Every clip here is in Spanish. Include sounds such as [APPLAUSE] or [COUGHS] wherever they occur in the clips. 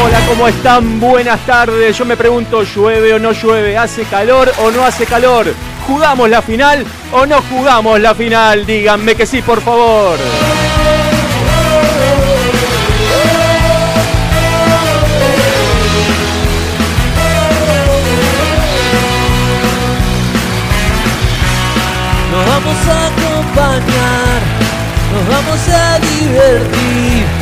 Hola, ¿cómo están? Buenas tardes. Yo me pregunto, ¿llueve o no llueve? ¿Hace calor o no hace calor? ¿Jugamos la final o no jugamos la final? Díganme que sí, por favor. Nos vamos a acompañar, nos vamos a divertir.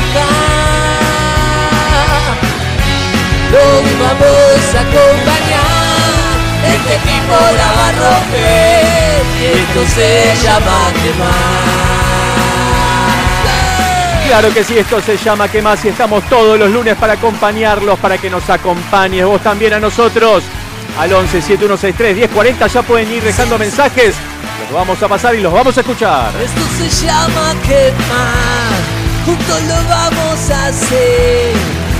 Los vamos a acompañar, este equipo la va a romper y esto se llama quemar. Claro que sí, esto se llama ¿Qué más? Y estamos todos los lunes para acompañarlos, para que nos acompañes vos también a nosotros. Al 11 7163 1040 ya pueden ir dejando mensajes. Los vamos a pasar y los vamos a escuchar. Esto se llama quemar, juntos lo vamos a hacer,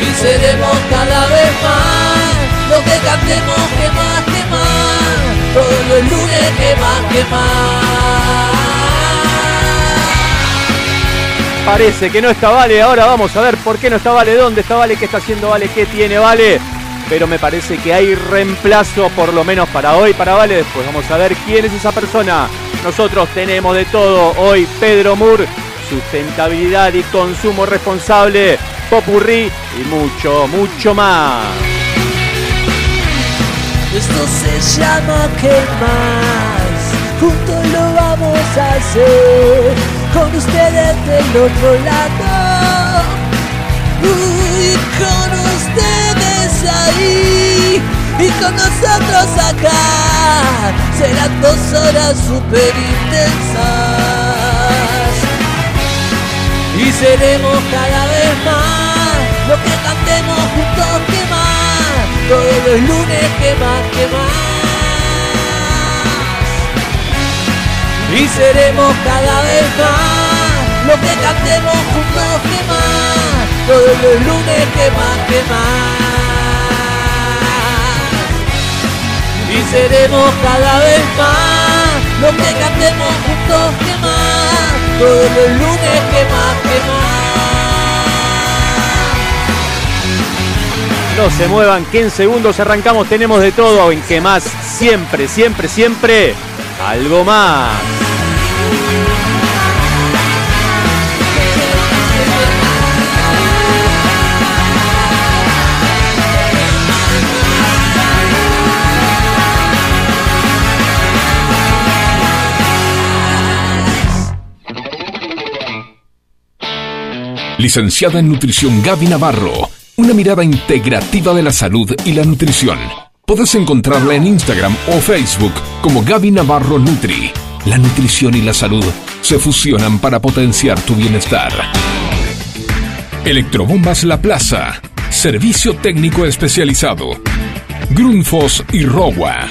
Y seremos cada vez más lo que cantemos que más, que más. Todos los lunes que más, que más. Parece que no está Vale, ahora vamos a ver por qué no está Vale, dónde está Vale, qué está haciendo Vale, qué tiene Vale. Pero me parece que hay reemplazo por lo menos para hoy, para Vale. Después vamos a ver quién es esa persona. Nosotros tenemos de todo hoy. Pedro Moore, sustentabilidad y consumo responsable, popurrí y mucho, mucho más. Esto se llama que más, juntos lo vamos a hacer, con ustedes del otro lado, y con ustedes ahí, y con nosotros acá, serán dos horas super intensas, y seremos cada vez más, lo que cantemos juntos que más todos los lunes que más, que más. Y seremos cada vez más lo que cantemos juntos que más. Todos los lunes que más, que más. Y seremos cada vez más lo que cantemos juntos que más. Todos los lunes. No se muevan, que en segundos arrancamos. Tenemos de todo. En más, siempre, siempre, siempre, algo más. Licenciada en Nutrición Gaby Navarro. Una mirada integrativa de la salud y la nutrición. Podés encontrarla en Instagram o Facebook como Gaby Navarro Nutri. La nutrición y la salud se fusionan para potenciar tu bienestar. Electrobombas La Plaza. Servicio técnico especializado. Grundfos y Rowa.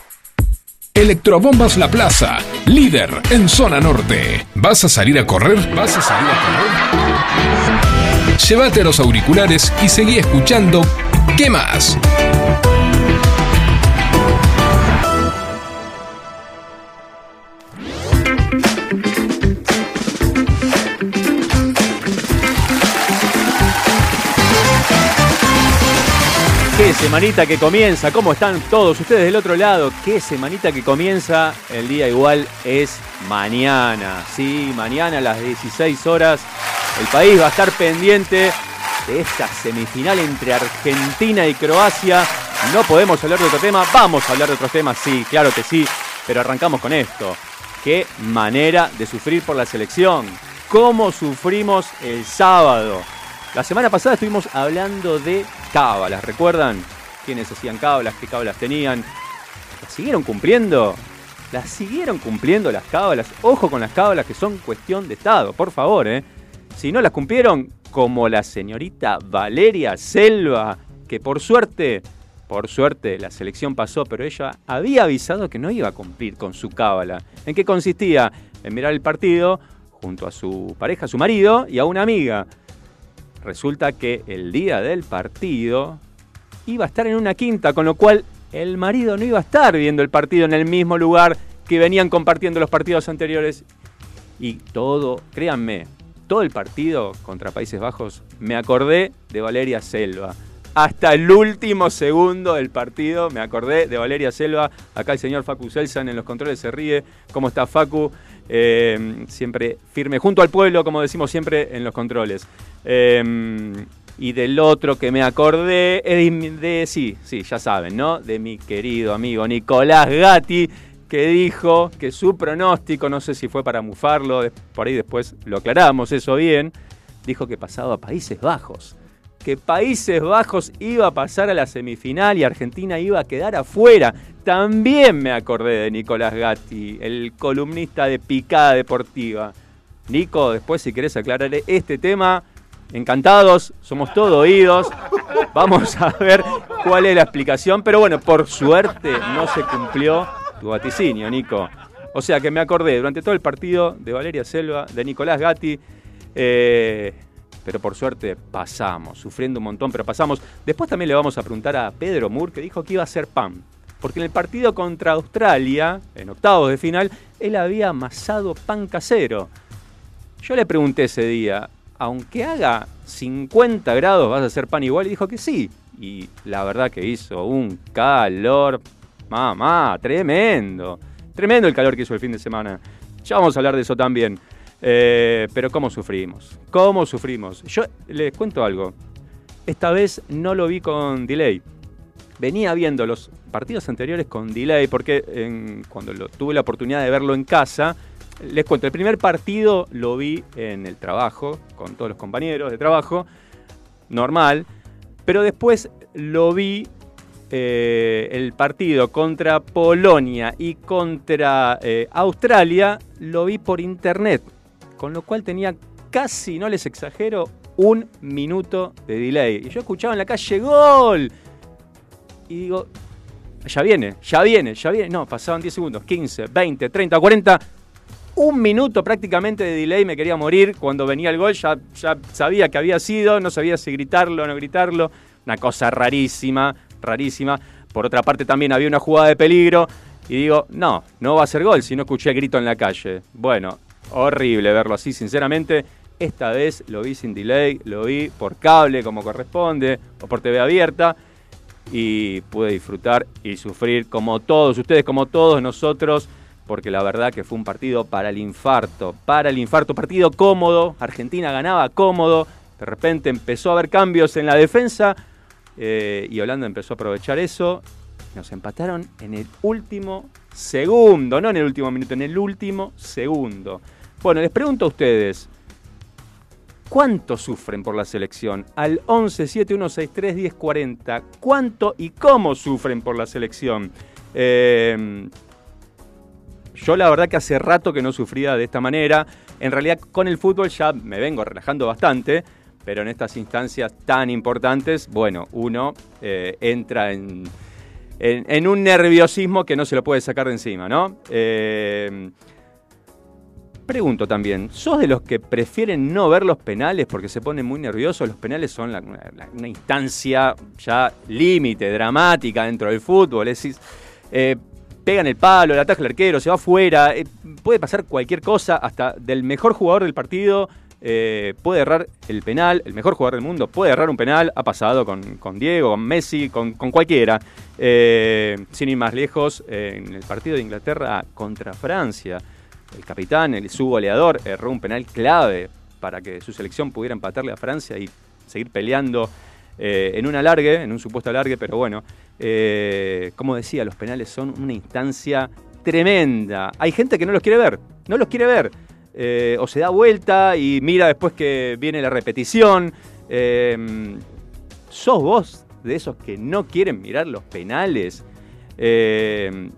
Electrobombas La Plaza, líder en zona norte. ¿Vas a salir a correr? ¿Vas a salir a correr? Llévate los auriculares y seguí escuchando ¿Qué más? Semanita que comienza, ¿cómo están todos ustedes del otro lado? Qué semanita que comienza, el día igual es mañana, sí, mañana a las 16 horas. El país va a estar pendiente de esta semifinal entre Argentina y Croacia. No podemos hablar de otro tema, vamos a hablar de otros temas, sí, claro que sí, pero arrancamos con esto. Qué manera de sufrir por la selección. ¿Cómo sufrimos el sábado? La semana pasada estuvimos hablando de cábalas, ¿recuerdan? ¿Quiénes hacían cábalas? ¿Qué cábalas tenían? ¿Las siguieron cumpliendo? ¿Las siguieron cumpliendo las cábalas? Ojo con las cábalas que son cuestión de Estado, por favor, ¿eh? Si no las cumplieron, como la señorita Valeria Selva, que por suerte, por suerte la selección pasó, pero ella había avisado que no iba a cumplir con su cábala. ¿En qué consistía? En mirar el partido junto a su pareja, su marido y a una amiga. Resulta que el día del partido iba a estar en una quinta, con lo cual el marido no iba a estar viendo el partido en el mismo lugar que venían compartiendo los partidos anteriores. Y todo, créanme, todo el partido contra Países Bajos me acordé de Valeria Selva. Hasta el último segundo del partido me acordé de Valeria Selva. Acá el señor Facu Selsan en los controles se ríe. ¿Cómo está Facu? Eh, siempre firme junto al pueblo, como decimos siempre en los controles. Eh, y del otro que me acordé, de, sí, sí, ya saben, ¿no? De mi querido amigo Nicolás Gatti, que dijo que su pronóstico, no sé si fue para mufarlo, por ahí después lo aclaramos eso bien, dijo que pasaba a Países Bajos. Que Países Bajos iba a pasar a la semifinal y Argentina iba a quedar afuera. También me acordé de Nicolás Gatti, el columnista de Picada Deportiva. Nico, después si querés aclarar este tema, encantados, somos todos oídos. Vamos a ver cuál es la explicación, pero bueno, por suerte no se cumplió tu vaticinio, Nico. O sea que me acordé durante todo el partido de Valeria Selva, de Nicolás Gatti, eh, pero por suerte pasamos, sufriendo un montón, pero pasamos. Después también le vamos a preguntar a Pedro Moore, que dijo que iba a ser pan. Porque en el partido contra Australia, en octavos de final, él había amasado pan casero. Yo le pregunté ese día, aunque haga 50 grados, ¿vas a hacer pan igual? Y dijo que sí. Y la verdad que hizo un calor, mamá, tremendo. Tremendo el calor que hizo el fin de semana. Ya vamos a hablar de eso también. Eh, pero cómo sufrimos, cómo sufrimos. Yo les cuento algo. Esta vez no lo vi con delay. Venía viendo los partidos anteriores con delay porque cuando tuve la oportunidad de verlo en casa, les cuento, el primer partido lo vi en el trabajo, con todos los compañeros de trabajo, normal, pero después lo vi eh, el partido contra Polonia y contra eh, Australia, lo vi por internet, con lo cual tenía casi, no les exagero, un minuto de delay. Y yo escuchaba en la calle gol. Y digo, ya viene, ya viene, ya viene. No, pasaban 10 segundos, 15, 20, 30, 40 un minuto prácticamente de delay, me quería morir. Cuando venía el gol ya, ya sabía que había sido, no sabía si gritarlo o no gritarlo. Una cosa rarísima, rarísima. Por otra parte también había una jugada de peligro y digo, no, no va a ser gol si no escuché grito en la calle. Bueno, horrible verlo así, sinceramente. Esta vez lo vi sin delay, lo vi por cable como corresponde o por TV abierta y pude disfrutar y sufrir como todos ustedes, como todos nosotros porque la verdad que fue un partido para el infarto, para el infarto, partido cómodo, Argentina ganaba cómodo, de repente empezó a haber cambios en la defensa eh, y Holanda empezó a aprovechar eso, nos empataron en el último segundo, no en el último minuto, en el último segundo. Bueno, les pregunto a ustedes, ¿Cuánto sufren por la selección? Al 11 7163 1040. ¿Cuánto y cómo sufren por la selección? Eh, yo la verdad que hace rato que no sufría de esta manera. En realidad con el fútbol ya me vengo relajando bastante, pero en estas instancias tan importantes, bueno, uno eh, entra en, un nerviosismo que no se lo puede sacar de encima, ¿no? Eh, pregunto también, ¿sos de los que prefieren no ver los penales porque se ponen muy nerviosos? Los penales son una instancia ya límite, dramática dentro del fútbol. Es decir, eh, pegan el palo, le ataca el arquero, se va afuera, eh, puede pasar cualquier cosa, hasta del mejor jugador del partido eh, puede errar el penal, el mejor jugador del mundo puede errar un penal, ha pasado con, Diego, con Messi, con, cualquiera. sin ir más lejos, en el partido de Inglaterra contra Francia, el capitán, el su goleador, erró un penal clave para que su selección pudiera empatarle a Francia y seguir peleando eh, en un alargue, en un supuesto alargue, pero bueno, eh, como decía, los penales son una instancia tremenda. Hay gente que no los quiere ver, no los quiere ver. Eh, o se da vuelta y mira después que viene la repetición. ¿Sos vos de esos que no quieren mirar los penales? ¿Qué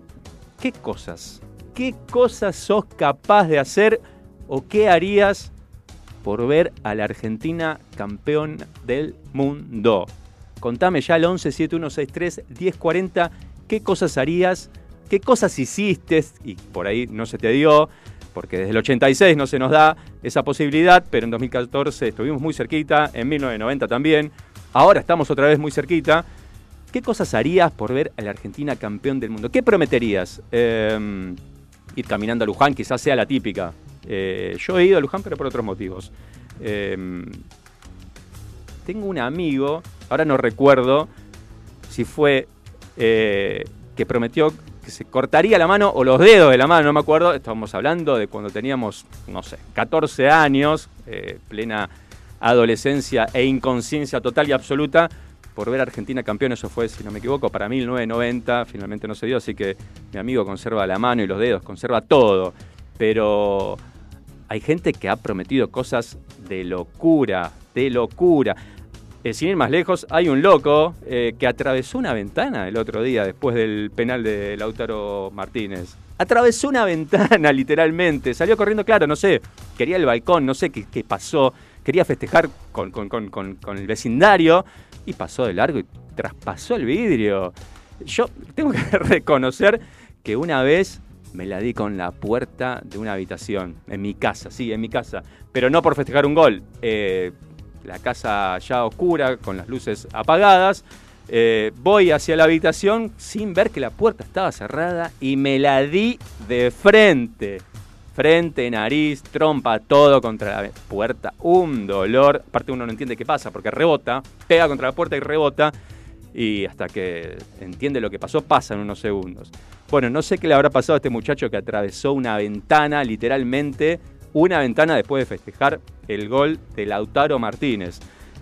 cosas qué cosas sos capaz de hacer o qué harías por ver a la Argentina campeón del mundo. Contame ya al 11 7163 1040 qué cosas harías, qué cosas hiciste y por ahí no se te dio, porque desde el 86 no se nos da esa posibilidad, pero en 2014 estuvimos muy cerquita, en 1990 también, ahora estamos otra vez muy cerquita. ¿Qué cosas harías por ver a la Argentina campeón del mundo? ¿Qué prometerías? Eh, ir caminando a Luján, quizás sea la típica. Eh, yo he ido a Luján, pero por otros motivos. Em, tengo un amigo, ahora no recuerdo si fue eh, que prometió que se cortaría la mano o los dedos de la mano, no me acuerdo. Estamos hablando de cuando teníamos, no sé, 14 años, eh, plena adolescencia e inconsciencia total y absoluta por ver a Argentina campeón, eso fue, si no me equivoco, para 1990, finalmente no se dio, así que mi amigo conserva la mano y los dedos, conserva todo, pero hay gente que ha prometido cosas de locura, de locura. Eh, sin ir más lejos, hay un loco eh, que atravesó una ventana el otro día después del penal de Lautaro Martínez. Atravesó una [LAUGHS] ventana, literalmente. Salió corriendo, claro, no sé, quería el balcón, no sé qué, pasó. Quería festejar con, con el vecindario y pasó de largo y traspasó el vidrio. Yo tengo que [LAUGHS] reconocer que una vez me la di con la puerta de una habitación, en mi casa, sí, en mi casa, pero no por festejar un gol. Eh, la casa ya oscura, con las luces apagadas. Eh, voy hacia la habitación sin ver que la puerta estaba cerrada y me la di de frente frente, nariz, trompa, todo contra la puerta. Un dolor. Aparte uno no entiende qué pasa porque rebota, pega contra la puerta y rebota. Y hasta que entiende lo que pasó, pasan unos segundos. Bueno, no sé qué le habrá pasado a este muchacho que atravesó una ventana, literalmente, una ventana después de festejar el gol de Lautaro Martínez.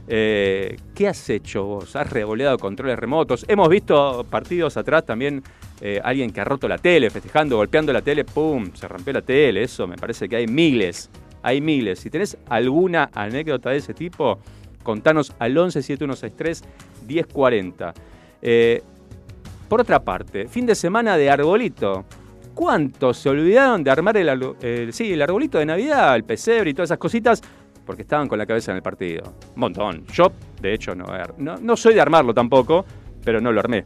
Eh, ¿Qué has hecho vos? ¿Has revoleado controles remotos? Hemos visto partidos atrás también eh, alguien que ha roto la tele, festejando, golpeando la tele, ¡pum! Se rompió la tele. Eso me parece que hay miles. Hay miles. Si tenés alguna anécdota de ese tipo, contanos al 11 7163 1040. por otra parte, fin de semana de arbolito. ¿Cuántos se olvidaron de armar el, sí, el arbolito de Navidad, el pesebre y todas esas cositas? Porque estaban con la cabeza en el partido. Un montón. Yo, de hecho, no, no, no soy de armarlo tampoco, pero no lo armé.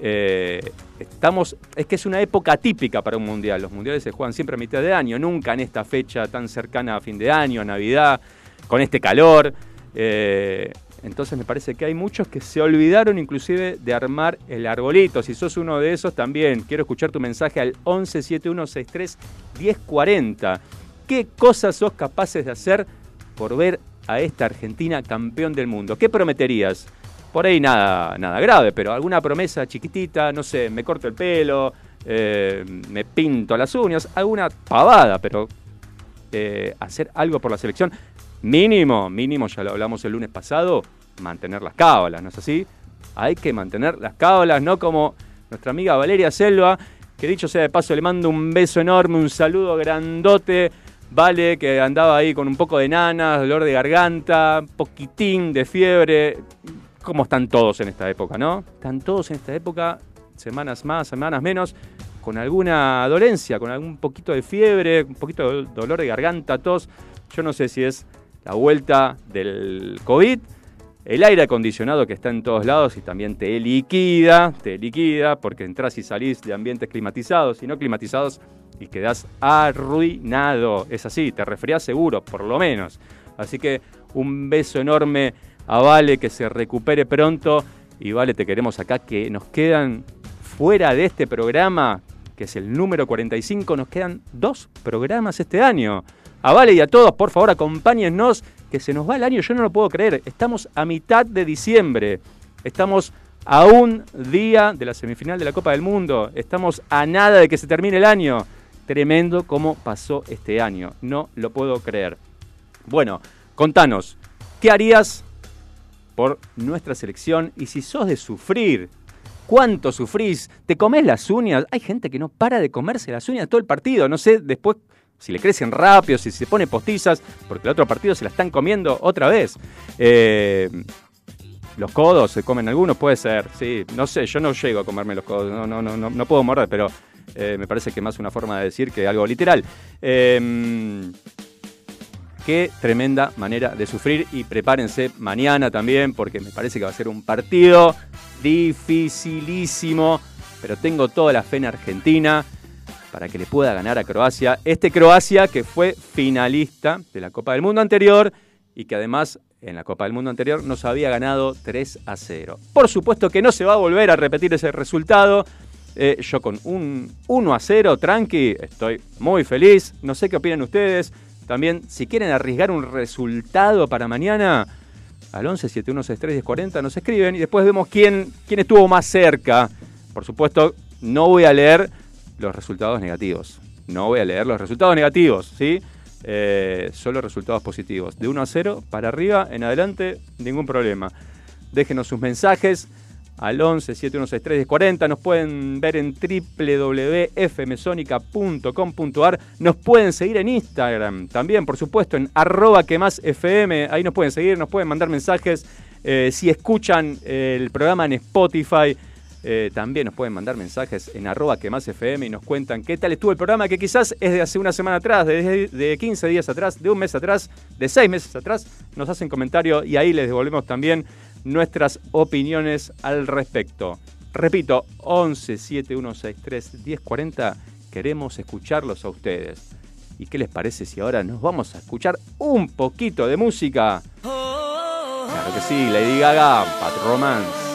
Eh, estamos, es que es una época típica para un mundial. Los mundiales se juegan siempre a mitad de año, nunca en esta fecha tan cercana a fin de año, Navidad, con este calor. Eh, entonces me parece que hay muchos que se olvidaron inclusive de armar el arbolito. Si sos uno de esos, también quiero escuchar tu mensaje al 1171631040. ¿Qué cosas sos capaces de hacer por ver a esta Argentina campeón del mundo? ¿Qué prometerías? Por ahí nada, nada grave, pero alguna promesa chiquitita, no sé, me corto el pelo, eh, me pinto las uñas, alguna pavada, pero eh, hacer algo por la selección, mínimo, mínimo, ya lo hablamos el lunes pasado, mantener las cábalas, ¿no es así? Hay que mantener las cábalas, no como nuestra amiga Valeria Selva, que dicho sea de paso le mando un beso enorme, un saludo grandote Vale, que andaba ahí con un poco de nanas, dolor de garganta, poquitín de fiebre. ¿Cómo están todos en esta época, no? Están todos en esta época, semanas más, semanas menos, con alguna dolencia, con algún poquito de fiebre, un poquito de dolor de garganta, tos. Yo no sé si es la vuelta del COVID, el aire acondicionado que está en todos lados y también te liquida, te liquida porque entras y salís de ambientes climatizados y no climatizados y quedás arruinado. Es así, te resfriás seguro, por lo menos. Así que un beso enorme a Vale, que se recupere pronto. Y Vale, te queremos acá, que nos quedan fuera de este programa, que es el número 45, nos quedan dos programas este año. A Vale y a todos, por favor, acompáñennos, que se nos va el año, yo no lo puedo creer. Estamos a mitad de diciembre. Estamos a un día de la semifinal de la Copa del Mundo. Estamos a nada de que se termine el año. Tremendo cómo pasó este año. No lo puedo creer. Bueno, contanos, ¿qué harías por nuestra selección? Y si sos de sufrir, ¿cuánto sufrís? ¿Te comes las uñas? Hay gente que no para de comerse las uñas todo el partido. No sé después si le crecen rápido, si se pone postizas, porque el otro partido se la están comiendo otra vez. Eh, los codos se comen algunos, puede ser, sí. No sé, yo no llego a comerme los codos, no, no, no, no, puedo morder, pero eh, me parece que más una forma de decir que algo literal. Em, qué tremenda manera de sufrir y prepárense mañana también porque me parece que va a ser un partido dificilísimo, pero tengo toda la fe en Argentina para que le pueda ganar a Croacia. Este Croacia que fue finalista de la Copa del Mundo anterior y que además en la Copa del Mundo anterior nos había ganado 3 a 0. Por supuesto que no se va a volver a repetir ese resultado. Eh, yo con un 1 a 0, tranqui, estoy muy feliz. No sé qué opinan ustedes. También, si quieren arriesgar un resultado para mañana, al 11 7163 40 nos escriben y después vemos quién, quién estuvo más cerca. Por supuesto, no voy a leer los resultados negativos. No voy a leer los resultados negativos, ¿sí? Eh, solo resultados positivos. De 1 a 0 para arriba, en adelante, ningún problema. Déjenos sus mensajes al 11 7163 40. Nos pueden ver en www.fmsonica.com.ar. Nos pueden seguir en Instagram también, por supuesto, en arroba que más FM. Ahí nos pueden seguir, nos pueden mandar mensajes. Eh, si escuchan el programa en Spotify, eh, también nos pueden mandar mensajes en arroba que más FM y nos cuentan qué tal estuvo el programa, que quizás es de hace una semana atrás, de, de 15 días atrás, de un mes atrás, de 6 meses atrás. Nos hacen comentario y ahí les devolvemos también nuestras opiniones al respecto. Repito, 11 7163 1040, queremos escucharlos a ustedes. ¿Y qué les parece si ahora nos vamos a escuchar un poquito de música? Claro que sí, Lady Gaga, Pat Romance.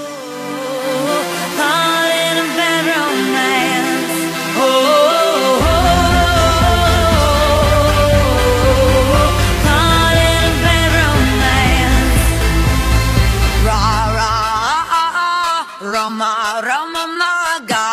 Roma, Rama, Rama Naga.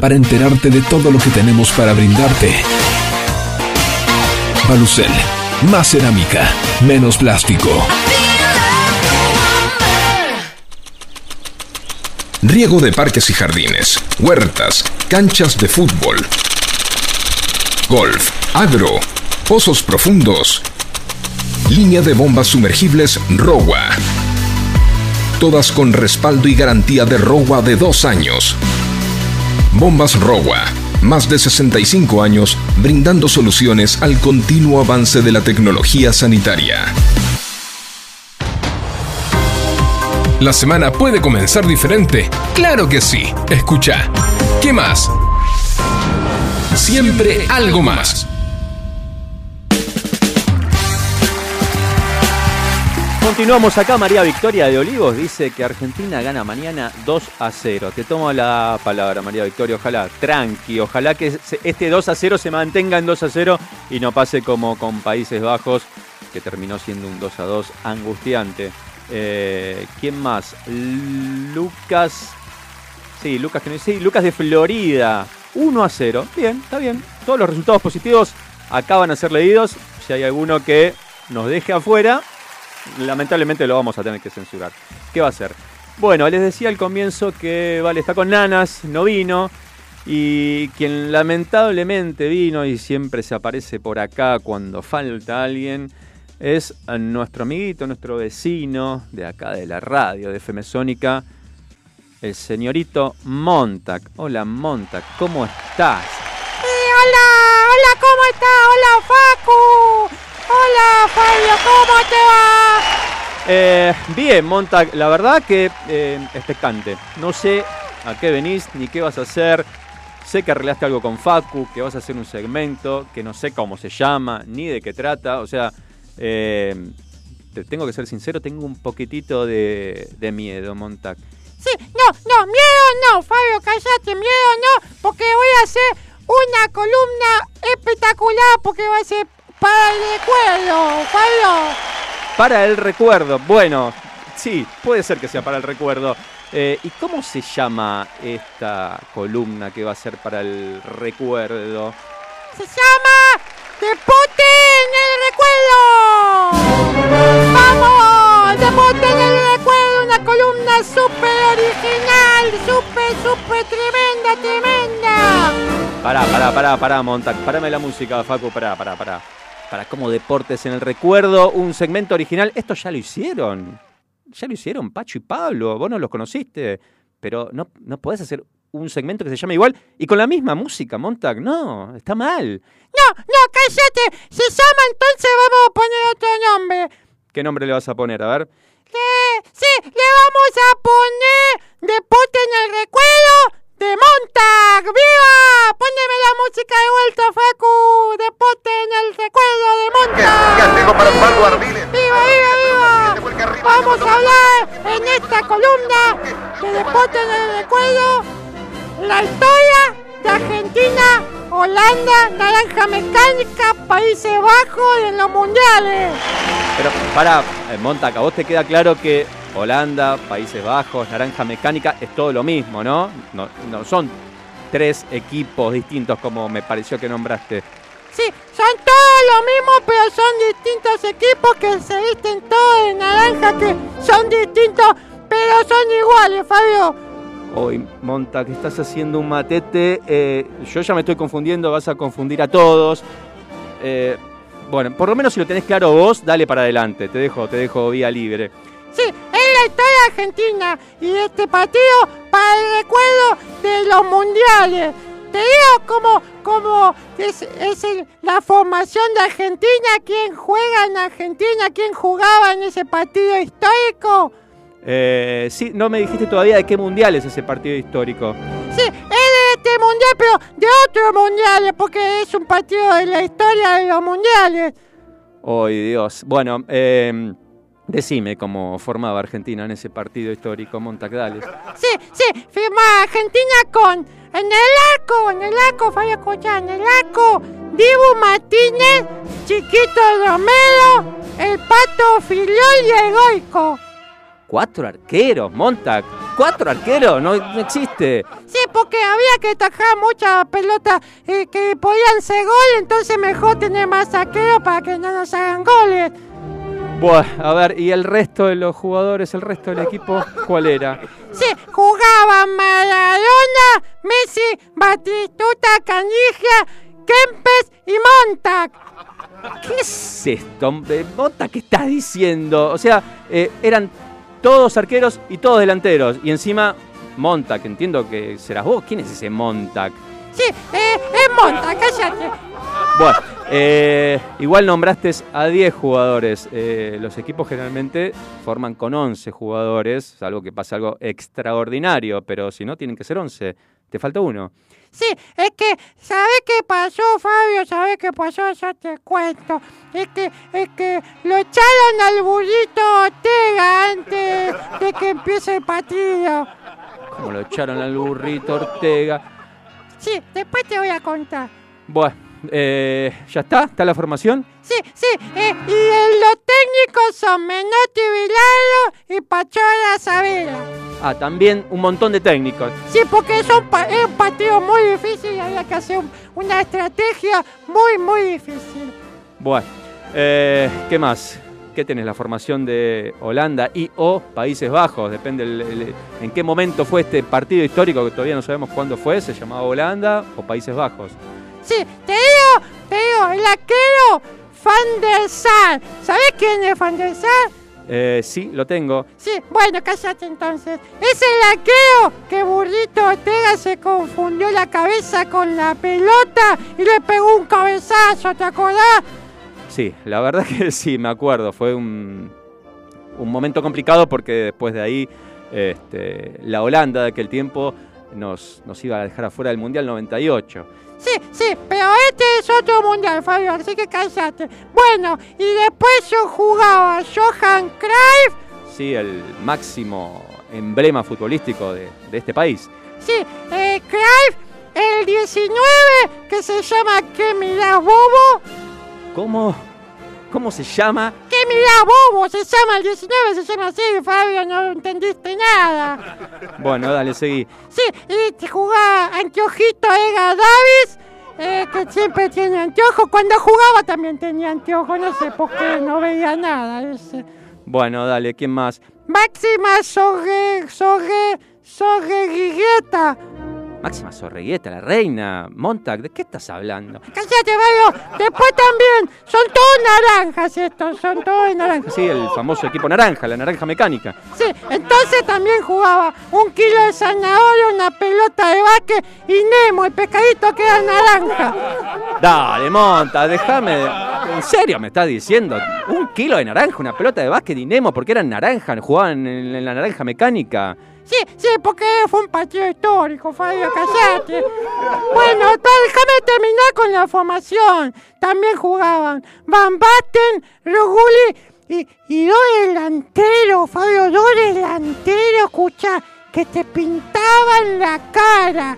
para enterarte de todo lo que tenemos para brindarte. Balucel, más cerámica, menos plástico. Riego de parques y jardines, huertas, canchas de fútbol, golf, agro, pozos profundos, línea de bombas sumergibles ROWA. Todas con respaldo y garantía de ROWA de dos años. Bombas ROWA. Más de 65 años brindando soluciones al continuo avance de la tecnología sanitaria. La semana puede comenzar diferente. Claro que sí. Escucha. ¿Qué más? Siempre algo más. Continuamos acá, María Victoria de Olivos dice que Argentina gana mañana 2 a 0. Te tomo la palabra, María Victoria, ojalá, tranqui, ojalá que este 2 a 0 se mantenga en 2 a 0 y no pase como con Países Bajos, que terminó siendo un 2 a 2 angustiante. Eh, ¿Quién más? Lucas. Sí, Lucas que no sí, Lucas de Florida. 1 a 0. Bien, está bien. Todos los resultados positivos acaban a ser leídos. Si hay alguno que nos deje afuera, lamentablemente lo vamos a tener que censurar. ¿Qué va a hacer? Bueno, les decía al comienzo que Vale está con Nanas, no vino. Y quien lamentablemente vino y siempre se aparece por acá cuando falta alguien es nuestro amiguito, nuestro vecino de acá de la radio de Femesónica, el señorito Montag. Hola Montag, ¿cómo estás? hola, hola, ¿cómo está? Hola, Facu. Hola, Fabio, ¿cómo te va? Eh, bien, Montag, la verdad que eh, expectante. No sé a qué venís ni qué vas a hacer. Sé que arreglaste algo con Facu, que vas a hacer un segmento, que no sé cómo se llama, ni de qué trata. O sea, eh, te tengo que ser sincero, tengo un poquitito de, de miedo, Montag. Sí, no, no, miedo no, Fabio, cállate, miedo no, porque voy a hacer una columna espectacular, porque va a ser para el recuerdo, Fabio. Para el recuerdo, bueno, sí, puede ser que sea para el recuerdo. Eh, ¿Y cómo se llama esta columna que va a ser para el recuerdo? Se llama Deporte en el recuerdo. ¡Vamos! Deporte en el recuerdo, una columna súper original, súper, súper tremenda, tremenda. Pará, pará, pará, pará, Montag. Parame la música, Facu, pará, pará, pará. Para como deportes en el recuerdo, un segmento original. Esto ya lo hicieron. Ya lo hicieron, Pacho y Pablo. Vos no los conociste. Pero no, no podés hacer un segmento que se llame igual y con la misma música, Montag. No, está mal. No, no, cállate. Se llama entonces, vamos a poner otro nombre. ¿Qué nombre le vas a poner? A ver. Le- sí, le vamos a poner Deporte en el recuerdo de Montag. ¡Viva! Póneme la música de vuelta, Facu. Deporte en el recuerdo de Montag. para. ¡Viva, viva, viva! Vamos a hablar en esta columna de Deporte en el recuerdo la historia de Argentina, Holanda, Naranja Mecánica, Países Bajos en los mundiales. Pero pará, eh, Montag, a vos te queda claro que Holanda, Países Bajos, Naranja Mecánica es todo lo mismo, ¿no? No, no son tres equipos distintos como me pareció que nombraste. Sí, son todos lo mismo, pero son distintos equipos que se visten todos de naranja, que son distintos, pero son iguales, Fabio. Hoy, Montag, estás haciendo un matete. eh, yo ya me estoy confundiendo, vas a confundir a todos. Eh, bueno, por lo menos si lo tenés claro vos, dale para adelante. Te dejo, te dejo vía libre. Sí, es la historia argentina y este partido para el recuerdo de los mundiales. Te digo como, como es, es el- la formación de Argentina, quién juega en Argentina, quién jugaba en ese partido histórico. Eh, sí, no me dijiste todavía de qué mundial es ese partido histórico. Sí, es de este mundial, pero de otros mundiales, porque es un partido de la historia de los mundiales. ¡Ay, Dios! Bueno, eh, decime cómo formaba Argentina en ese partido histórico, Montac, dale. Sí, sí, firma Argentina con. En el arco, en el arco, Fabio Escuchá, en el arco, Dibu Martínez, Chiquito Romero, el Pato Filiol y el Goico. ¿Cuatro arqueros, Montac? ¿Cuatro arqueros? No, no existe. Sí, porque había que atajar muchas pelotas eh, que podían ser gol, entonces mejor tener más saqueos para que no nos hagan goles. Buah, a ver, ¿y el resto de los jugadores, el resto del equipo, cuál era? Sí, jugaban Maradona, Messi, Batistuta, Canigia, Kempes y Montac. ¿Qué es esto? hombre? Montac, ¿qué estás diciendo? O sea, eh, eran todos arqueros y todos delanteros. Y encima, Montac, entiendo que serás vos. ¿Quién es ese Montac? Sí, eh, es Montac, cállate. Bueno, eh, igual nombraste a 10 jugadores. Eh, los equipos generalmente forman con 11 jugadores, salvo que pase algo extraordinario, pero si no, tienen que ser 11. Te falta uno. Sí, es que, ¿sabes qué pasó, Fabio? ¿Sabes qué pasó? Ya te cuento. Es que, es que lo echaron al burrito Ortega antes de que empiece el partido. Como lo echaron al burrito Ortega. Sí, después te voy a contar. Bueno, eh, ¿ya está? ¿Está la formación? Sí, sí, eh, y los técnicos son Menotti Vilaro y Pachola Savera. Ah, también un montón de técnicos. Sí, porque es un, pa- es un partido muy difícil y había que hacer un- una estrategia muy, muy difícil. Bueno, eh, ¿qué más? ¿Qué tenés? La formación de Holanda y o Países Bajos. Depende el- el- en qué momento fue este partido histórico, que todavía no sabemos cuándo fue. ¿Se llamaba Holanda o Países Bajos? Sí, te digo, te digo, el arquero Van der Sar. ¿Sabés quién es Van der Sar? Eh, sí, lo tengo. Sí, bueno, cállate entonces. Es el arquero que Burrito Ortega se confundió la cabeza con la pelota y le pegó un cabezazo, ¿te acordás? Sí, la verdad [LAUGHS] que sí, me acuerdo. Fue un, un momento complicado porque después de ahí este, la Holanda de aquel tiempo nos, nos iba a dejar afuera del Mundial 98. Sí, sí, pero este es otro mundial, Fabio, así que cállate. Bueno, y después yo jugaba Johan Cruyff, Sí, el máximo emblema futbolístico de, de este país. sí, eh, Cruyff, el 19, que se llama ¿Qué mirás, bobo? ¿Cómo, cómo se llama? ¿Qué mirás, bobo? Se llama el 19, se llama así, Fabio, no entendiste nada. Bueno, dale, seguí. Sí, y te jugaba Anteojito Ega Davis, eh, que siempre tiene anteojos. Cuando jugaba también tenía anteojos, no sé por qué, no veía nada. Ese. Bueno, dale, ¿quién más? Máxima Sorge, Sorge, Sorreguigueta. Máxima Sorreguieta, la reina. Montag, ¿de qué estás hablando? Cállate, Fabio. Después también, son todos naranjas estos, son todos naranjas. Sí, el famoso equipo naranja, la naranja mecánica. Sí, entonces también jugaba un kilo de zanahoria, una pelota de básquet y Nemo, el pescadito que era naranja. Dale, Monta, déjame. ¿En serio me estás diciendo? ¿Un kilo de naranja, una pelota de básquet y Nemo porque eran naranja, jugaban en la naranja mecánica? Sí, sí, porque fue un partido histórico, Fabio, callate. Bueno, déjame terminar con la formación. También jugaban Van Basten, Roguli y, y dos delanteros, Fabio, dos delanteros, escucha, que te pintaban la cara.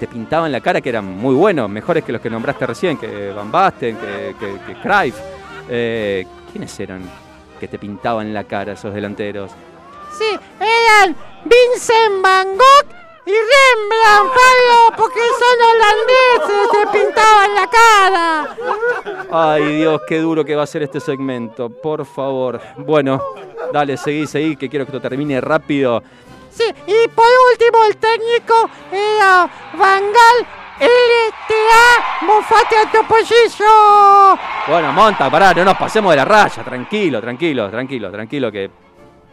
Te pintaban la cara que eran muy buenos, mejores que los que nombraste recién, que Van Basten, que, que, que. Eh, ¿Quiénes eran que te pintaban la cara esos delanteros? Sí, eran Vincent Van Gogh y Rembrandt, Fabio, porque son holandeses, te pintaban la cara. Ay, Dios, qué duro que va a ser este segmento, por favor. Bueno, dale, seguí, seguí, que quiero que esto termine rápido. Sí, y por último el técnico era Vangal LTA Mofate a Topollillo. Bueno, Monta, pará, no nos pasemos de la raya, tranquilo, tranquilo, tranquilo, tranquilo, que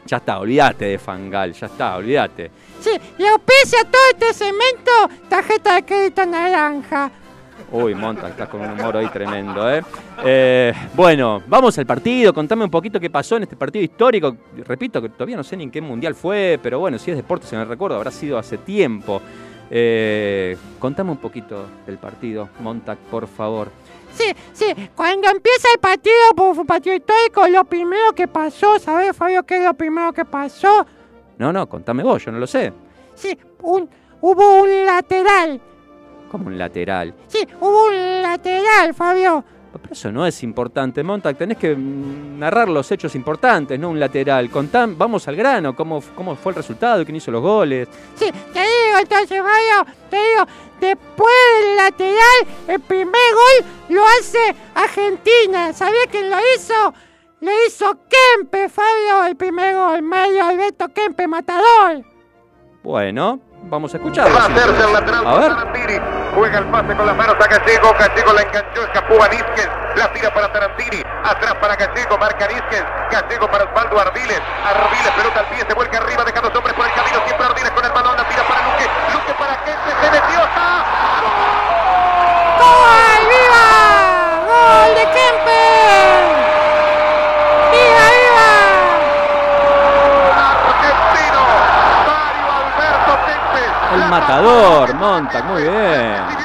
ya está, olvídate de Fangal, ya está, olvídate. Sí, y auspicia todo este cemento tarjeta de crédito naranja. Uy, Monta, estás con un humor hoy tremendo, ¿eh? ¿eh? Bueno, vamos al partido. Contame un poquito qué pasó en este partido histórico. Repito que todavía no sé ni en qué mundial fue, pero bueno, si es deporte, se me recuerdo, habrá sido hace tiempo. Eh, contame un poquito del partido, Montac, por favor. Sí, sí, cuando empieza el partido, un partido histórico, lo primero que pasó, ¿sabes, Fabio, qué es lo primero que pasó? No, no, contame vos, yo no lo sé. Sí, un, hubo un lateral. Como un lateral. Sí, hubo un lateral, Fabio. Pero eso no es importante, Montac. Tenés que mm, narrar los hechos importantes, no un lateral. Contá, vamos al grano, cómo, cómo fue el resultado, quién hizo los goles. Sí, te digo entonces, Fabio, te digo, después lateral, el primer gol lo hace Argentina. ¿Sabías quién lo hizo? Lo hizo Kempe, Fabio, el primer gol, Mario Alberto Kempe, matador. Bueno, vamos a escucharlo. Va a hacerse el lateral A ver. para Tarantini. Juega el pase con las manos a Gallego. Gallego la enganchó, escapó a Nísquez. La tira para Tarantini. Atrás para Gallego, marca Nísquez. Gallego para Osvaldo Ardiles. Ardiles, pelota al pie, se vuelca arriba, deja dos hombres por el camino. Siempre Ardiles con el balón. La tira para Luque. Luque para Gente. Se metió. ¡Está! ¡Gol! ¡Viva! ¡Gol de Kempe! ¡Viva, viva! Argentino. Mario Alberto Kempes. El matador, sacó. Montac, muy bien.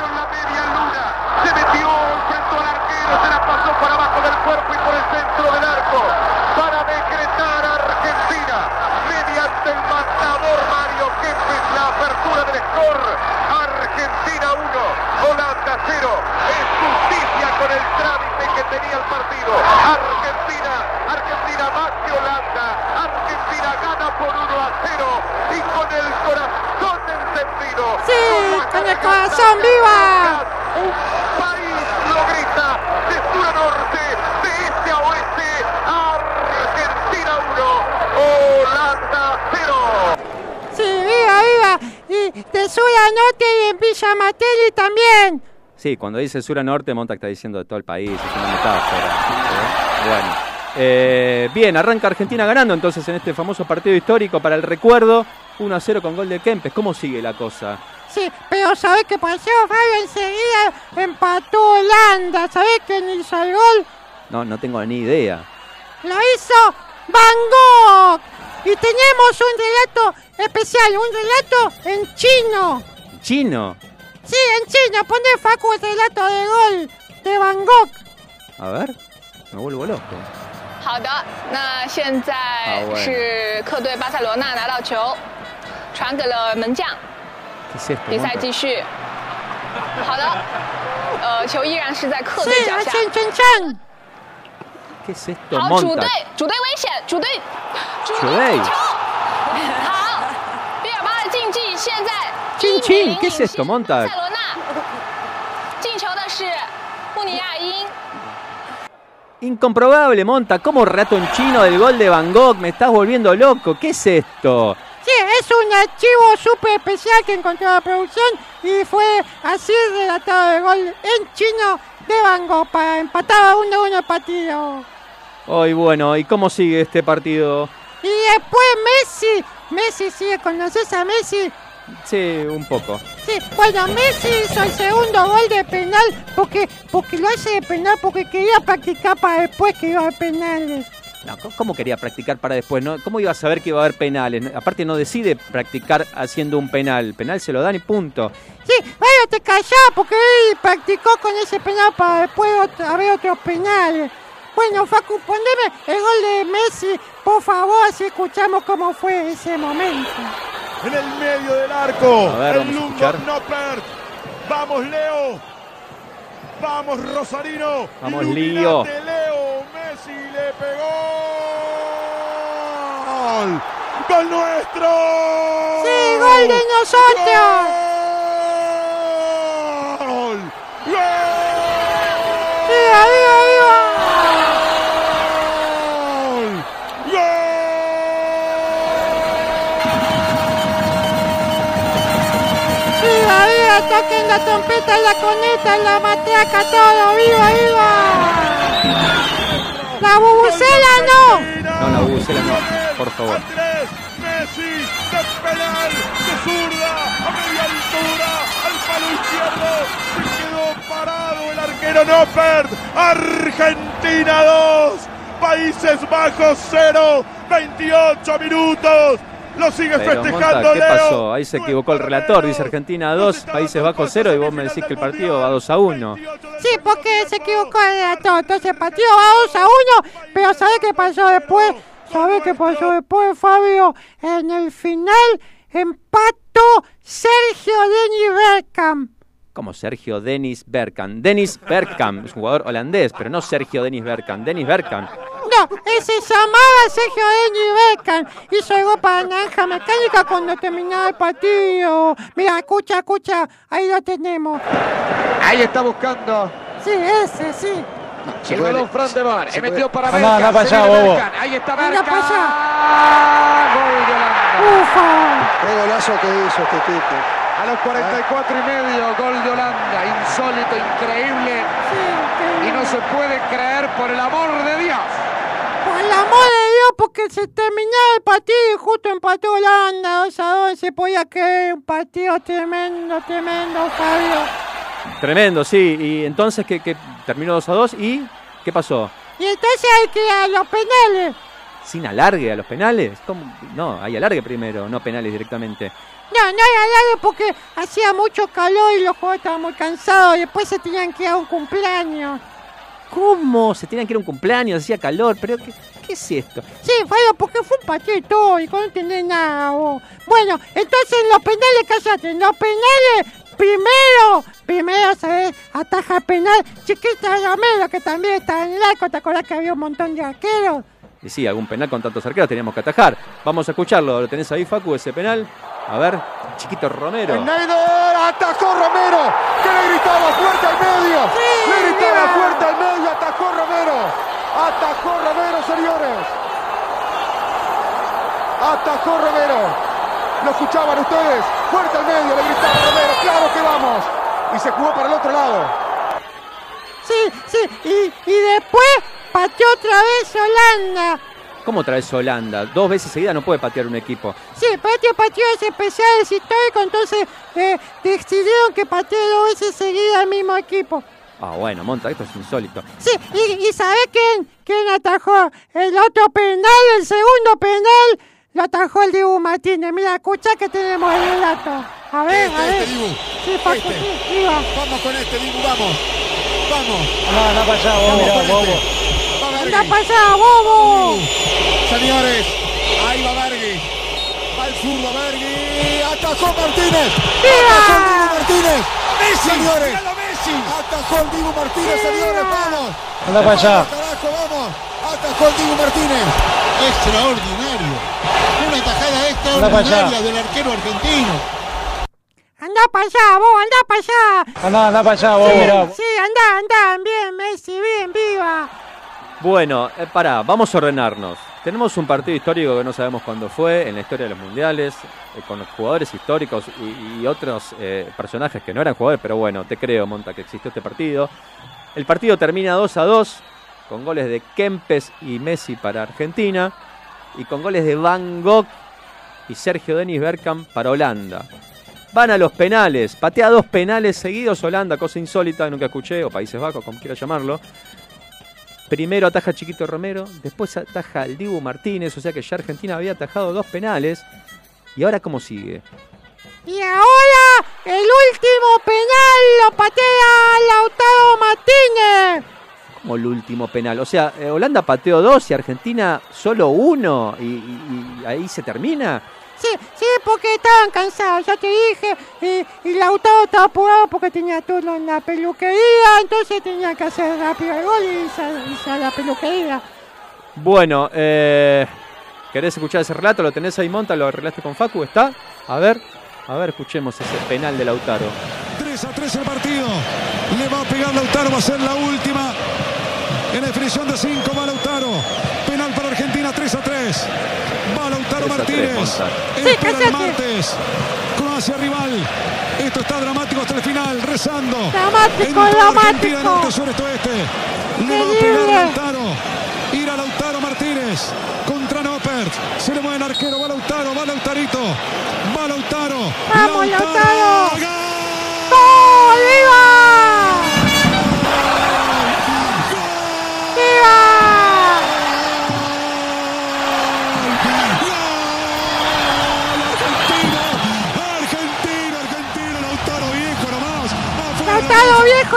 0. Es justicia con el trámite que tenía el partido. Argentina, Argentina más que Holanda. Argentina gana por 1 a 0 y con el corazón encendido. Sí, con el corazón, viva. Un país lo grita de sur a norte, de este a oeste. Argentina 1, Holanda 0. Sí, viva, viva. Y de sur a norte y en Villa Martelli también. Sí, cuando dice sur a norte, Montac está diciendo de todo el país, es una metáfora. ¿eh? Bueno. Eh, bien, arranca Argentina ganando entonces en este famoso partido histórico para el recuerdo. 1 a 0 con gol de Kempes. ¿Cómo sigue la cosa? Sí, pero ¿sabés qué pasó, Fabio? Enseguida empató Holanda. ¿Sabés quién hizo el gol? No, no tengo ni idea. Lo hizo Van Gogh. Y tenemos un relato especial, un relato en chino. Chino. 好的，那现在是客队巴塞罗那拿到球，传给了门将。比赛继续。好的，呃，球依然是在客队脚下。好，主队，主队危险，主队。好，比尔巴的竞技现在。Chin Chin, ¿qué es esto, Montag? Incomprobable, Monta, como ratonchino del gol de Van Gogh, me estás volviendo loco, ¿qué es esto? Sí, es un archivo súper especial que encontró la producción y fue así relatado el gol en chino de Van Gogh para empatar a 1-1 uno, el partido. Hoy bueno, ¿y cómo sigue este partido? Y después Messi, Messi sigue con nosotros a Messi Sí, un poco. Sí, bueno, Messi hizo el segundo gol de penal porque, porque lo hace de penal porque quería practicar para después que iba a penales. No, ¿cómo- ¿Cómo quería practicar para después? no? ¿Cómo iba a saber que iba a haber penales? Aparte no decide practicar haciendo un penal. El penal se lo dan y punto. Sí, bueno, te callás porque él practicó con ese penal para después haber otros penales. Bueno, Facu, poneme el gol de Messi, por favor, así escuchamos cómo fue ese momento. en el medio del arco. Ver, el escuchar. Noppert. Vamos, Leo. Vamos, Rosarino. Vamos, Iluminate, Lío. Leo. Messi le pegó. ¡Gol! ¡Gol nuestro! Sí, gol de nosotros. ¡Gol! ¡Gol! ¡Viva, viva, viva! ¡Gol! ¡Viva, viva! Toquen la trompeta, la coneta, la matraca, todo. ¡Viva, viva! La bubucela no. No, la bubucela no, por favor. Messi de penal de zurda a media altura al palo izquierdo se quedó arquero Noppert. Argentina 2, Países Bajos 0, 28 minutos. Lo sigue Pero, festejando Monta, ¿qué Leo. pasó? Ahí se equivocó el relator. Dice Argentina 2, Países Bajos 0 y vos me decís que el partido va 2 a 1. Sí, porque se equivocó el relator. Entonces el partido va 2 a 1. Pero ¿sabés qué pasó después? ¿Sabés qué pasó después, Fabio? En el final empató Sergio Denis Bergkamp. Como Sergio Denis Bergkamp. Denis Bergkamp es un jugador holandés, pero no Sergio Denis Bergkamp. Denis Bergkamp. No, ese se llamaba Sergio Denis Bergkamp. Hizo el gol para Naranja Mecánica cuando terminaba el partido. Mira, escucha, escucha. Ahí lo tenemos. Ahí está buscando. Sí, ese, sí. El balón Fran de Mar. se metió para Berkan. andá para se allá, bobo. Ahí está Anda Berkan. para allá. Gol de Holanda. Ufa. Qué golazo que hizo este tipo. A los 44 y medio, gol de Holanda. Insólito, increíble. Sí, Y no se puede creer por el amor de Dios. Por el amor de Dios, porque se terminaba el partido y justo empató Holanda 2 a 2. Se podía creer un partido tremendo, tremendo, Fabio. Tremendo, sí. Y entonces que, que terminó 2 a 2 y ¿qué pasó? Y entonces hay que ir a los penales. ¿Sin alargue a los penales? ¿Cómo? No, hay alargue primero, no penales directamente. No, no hay alargue porque hacía mucho calor y los jugadores estaban muy cansados. Y después se tenían que ir a un cumpleaños. ¿Cómo? Se tenían que ir a un cumpleaños, hacía calor, pero ¿qué, qué es esto? Sí, Fabio, porque fue un partido histórico, no entendés nada vos. Bueno, entonces en los penales, cállate, en los penales, primero, primero, ¿sabes? Ataja penal Chiquita Romero, que también está en el arco, ¿te acordás que había un montón de arqueros? Y sí, algún penal con tantos arqueros teníamos que atajar. Vamos a escucharlo, ¿lo tenés ahí, Facu, ese penal? A ver, Chiquito Romero. Schneider atacó Romero, que le gritaba fuerte al medio. Sí, le gritaba fuerte al medio, atacó Romero. Atacó Romero, señores. Atacó Romero. ¿Lo escuchaban ustedes? Fuerte al medio, le gritaba Romero. Claro que vamos. Y se jugó para el otro lado. Sí, sí, y, y después pateó otra vez Holanda. ¿Cómo traes Holanda? Dos veces seguidas no puede patear un equipo. Sí, patio pateos especiales históricos, entonces eh, decidieron que patee dos veces seguidas el mismo equipo. Ah, bueno, Monta, esto es insólito. Sí, y, y ¿sabés quién, quién atajó el otro penal, el segundo penal? Lo atajó el Dibu Martínez. Mira, escucha que tenemos el relato. A ver, a ver. Sí, Paco, sí, iba. Vamos con este, Dibu, vamos. Vamos. No, no para allá, vos, mirá, bobo. Va Anda para allá, bobo. Señores, ahí va Bergui. Va el zurdo Bergui. Atajó Martínez. ¡Viva! Atajó Dibu Martínez. Señores. Atajó el Dibu Martínez, señores. Vamos. Anda para allá. Carajo, vamos. Atajó el Dibu Martínez. Extraordinario. Una tajada extraordinaria del arquero argentino. Anda para allá, vos, anda para allá. Anda, anda para allá, vos, mirá. Sí, anda, anda, bien, Messi, bien, viva. Bueno, eh, pará, vamos a ordenarnos. Tenemos un partido histórico que no sabemos cuándo fue, en la historia de los mundiales, eh, con jugadores históricos y, otros eh, personajes que no eran jugadores, pero bueno, te creo, Monta, que existió este partido. El partido termina 2 a 2, con goles de Kempes y Messi para Argentina, y con goles de Van Gogh y Sergio Denis Bergkamp para Holanda. Van a los penales, patea dos penales seguidos Holanda, cosa insólita, nunca escuché, o Países Bajos, como quiera llamarlo. Primero ataja Chiquito Romero, después ataja el Dibu Martínez, o sea que ya Argentina había atajado dos penales. ¿Y ahora cómo sigue? Y ahora el último penal lo patea Lautaro Martínez. Como el último penal. O sea, eh, Holanda pateó dos y Argentina solo uno. ¿Y, y- y ahí se termina? Sí, sí, porque estaban cansados, ya te dije. Y, y Lautaro estaba apurado porque tenía turno en la peluquería, entonces tenía que hacer rápido el gol y irse, a- la peluquería. Bueno, eh, ¿querés escuchar ese relato? ¿Lo tenés ahí, Monta? ¿Lo arreglaste con Facu? ¿Está? A ver, a ver, escuchemos ese penal de Lautaro. 3 a 3 el partido. Le va a pegar Lautaro, va a ser la última. En definición de 5 va Lautaro. Penal para Argentina, 3 a 3. Va Lautaro 3 a 3, Martínez. Monza. Sí, el martes. Croacia rival. Esto está dramático hasta el final, rezando. Dramático, En toda dramático. Argentina, norte, sur, este, oeste. Le va a pegar Lautaro. Ir a Lautaro Martínez contra Noppert. Se le mueve el arquero. Va Lautaro, va Lautarito. Va Lautaro. ¡Vamos, Lautaro! ¡Gol! ¡Gol, viva!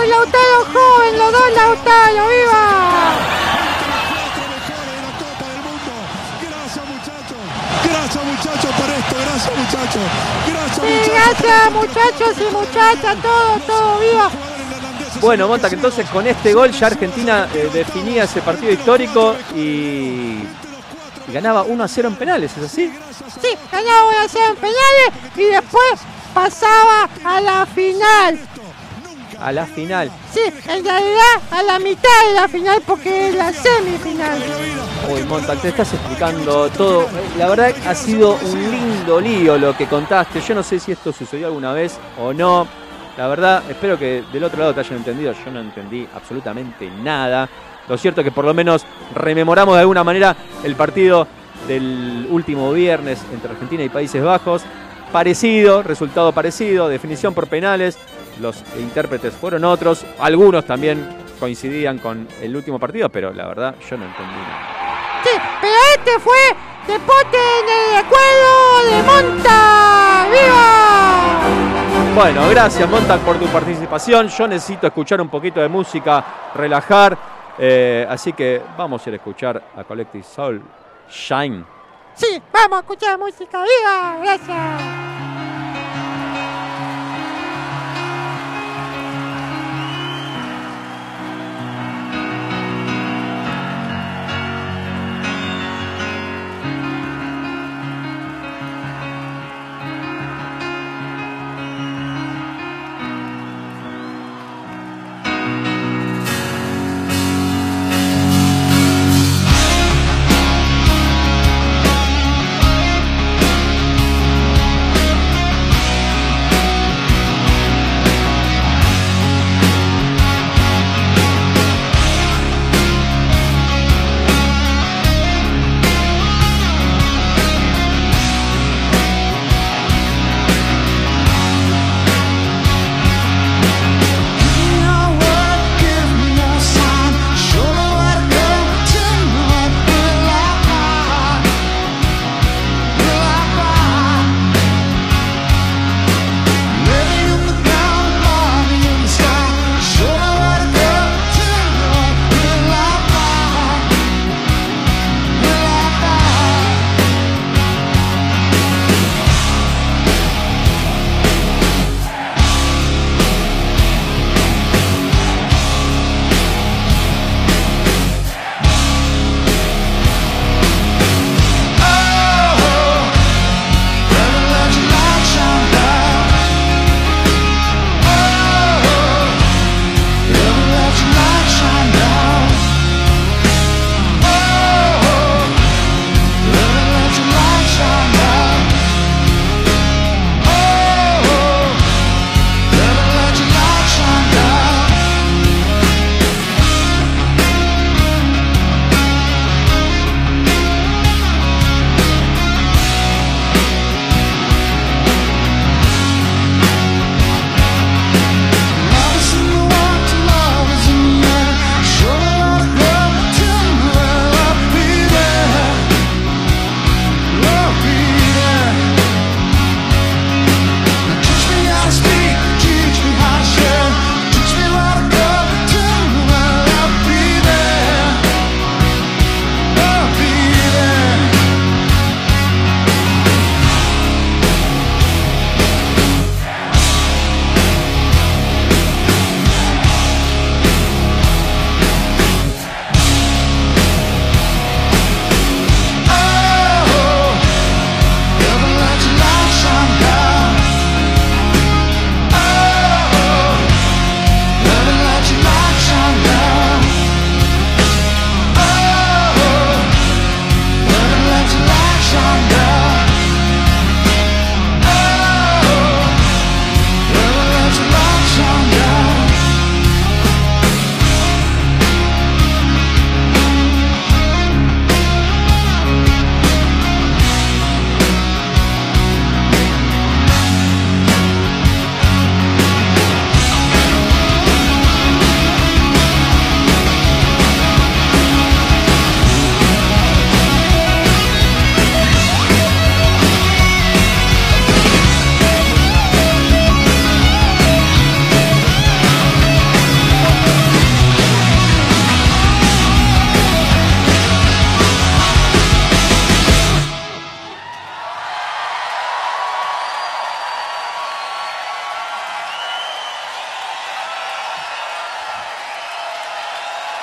Lautaro! ¡Viva! Gracias muchachos por esto, gracias muchachos. Gracias Sí, muchachos. gracias muchachos y muchachas, todo, todo, viva. Bueno, Monta, que entonces con este gol ya Argentina eh, definía ese partido histórico y, y ganaba 1 a 0 en penales, ¿es así? Sí, ganaba una serie en penales y después pasaba a la final. A la final. Sí, en realidad a la mitad de la final porque es la semifinal. Uy, Monta, te estás explicando todo. La verdad ha sido un lindo lío lo que contaste. Yo no sé si esto sucedió alguna vez o no. La verdad, espero que del otro lado te hayan entendido. Yo no entendí absolutamente nada. Lo cierto es que por lo menos rememoramos de alguna manera el partido del último viernes entre Argentina y Países Bajos. Parecido, resultado parecido, definición por penales. Los intérpretes fueron otros. Algunos también coincidían con el último partido, pero la verdad yo no entendí nada. Sí, pero este fue Deporte en el recuerdo de Monta. ¡Viva! Bueno, gracias Montac por tu participación. Yo necesito escuchar un poquito de música, relajar. eh, así que vamos a ir a escuchar a Collective Soul Shine. Sí, vamos a escuchar música. ¡Viva! Gracias.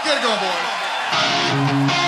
Get it going, boys.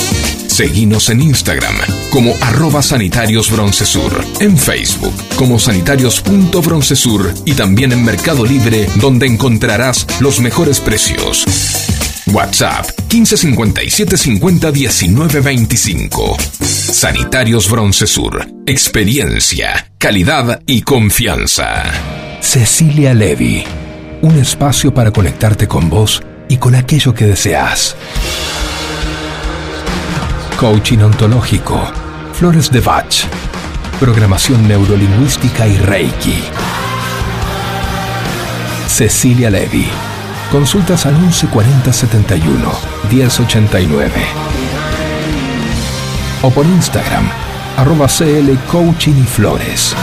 Seguinos en Instagram como arroba sanitarios broncesur, en Facebook como sanitarios.broncesur y también en Mercado Libre donde encontrarás los mejores precios. WhatsApp 1557 50 19 25. Sanitarios Broncesur. Experiencia, calidad y confianza. Cecilia Levy. Un espacio para conectarte con vos y con aquello que deseas. Coaching ontológico. Flores de Bach. Programación neurolingüística y Reiki. Cecilia Levy. Consultas al 1140 71 1089. O por Instagram, arroba CL Coaching y Flores.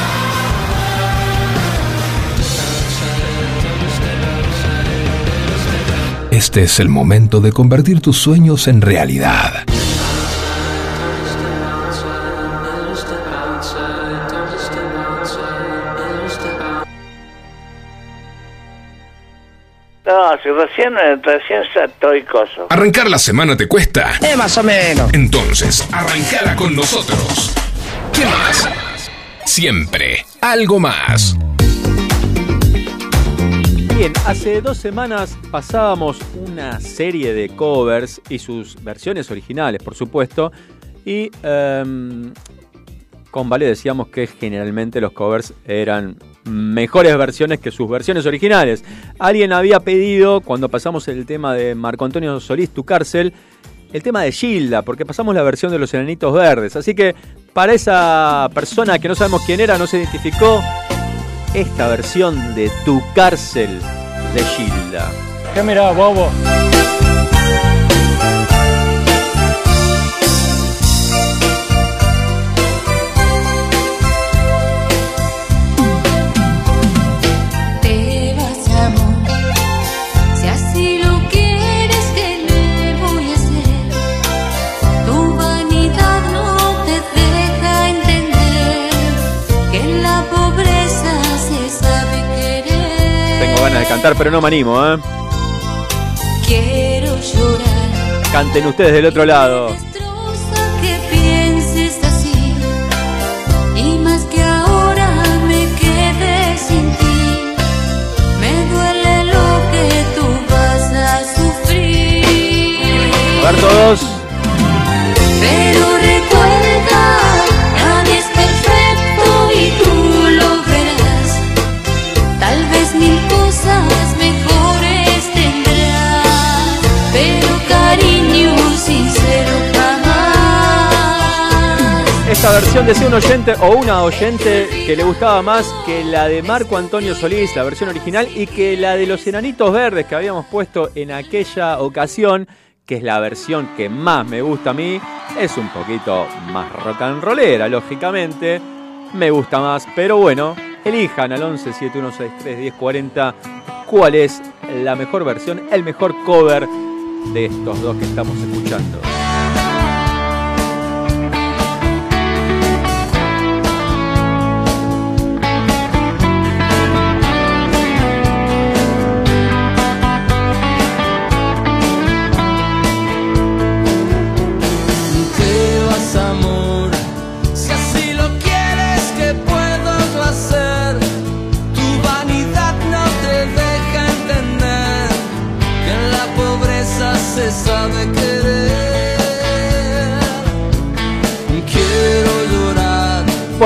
Este es el momento de convertir tus sueños en realidad. No, si recién, recién estoy coso. ¿Arrancar la semana te cuesta? Eh, más o menos. Entonces, arrancala con nosotros. ¿Qué más? Siempre, algo más. Bien, hace dos semanas pasábamos una serie de covers y sus versiones originales, por supuesto. Y em, con Vale decíamos que generalmente los covers eran mejores versiones que sus versiones originales. Alguien había pedido, cuando pasamos el tema de Marco Antonio Solís, Tu Cárcel, el tema de Gilda, porque pasamos la versión de los Enanitos Verdes. Así que para esa persona que no sabemos quién era, no se identificó, esta versión de Tu Cárcel de Gilda. ¿Qué mirá, bobo? Cantar, pero no me animo, ¿eh? Quiero llorar. Canten ustedes del otro lado. que pienses así. Y Esta versión decía un oyente o una oyente que le gustaba más que la de Marco Antonio Solís, la versión original, y que la de los Enanitos Verdes que habíamos puesto en aquella ocasión, que es la versión que más me gusta a mí, es un poquito más rock and rollera, lógicamente. Me gusta más, pero bueno, elijan al 11 7163 1040 cuál es la mejor versión, el mejor cover de estos dos que estamos escuchando.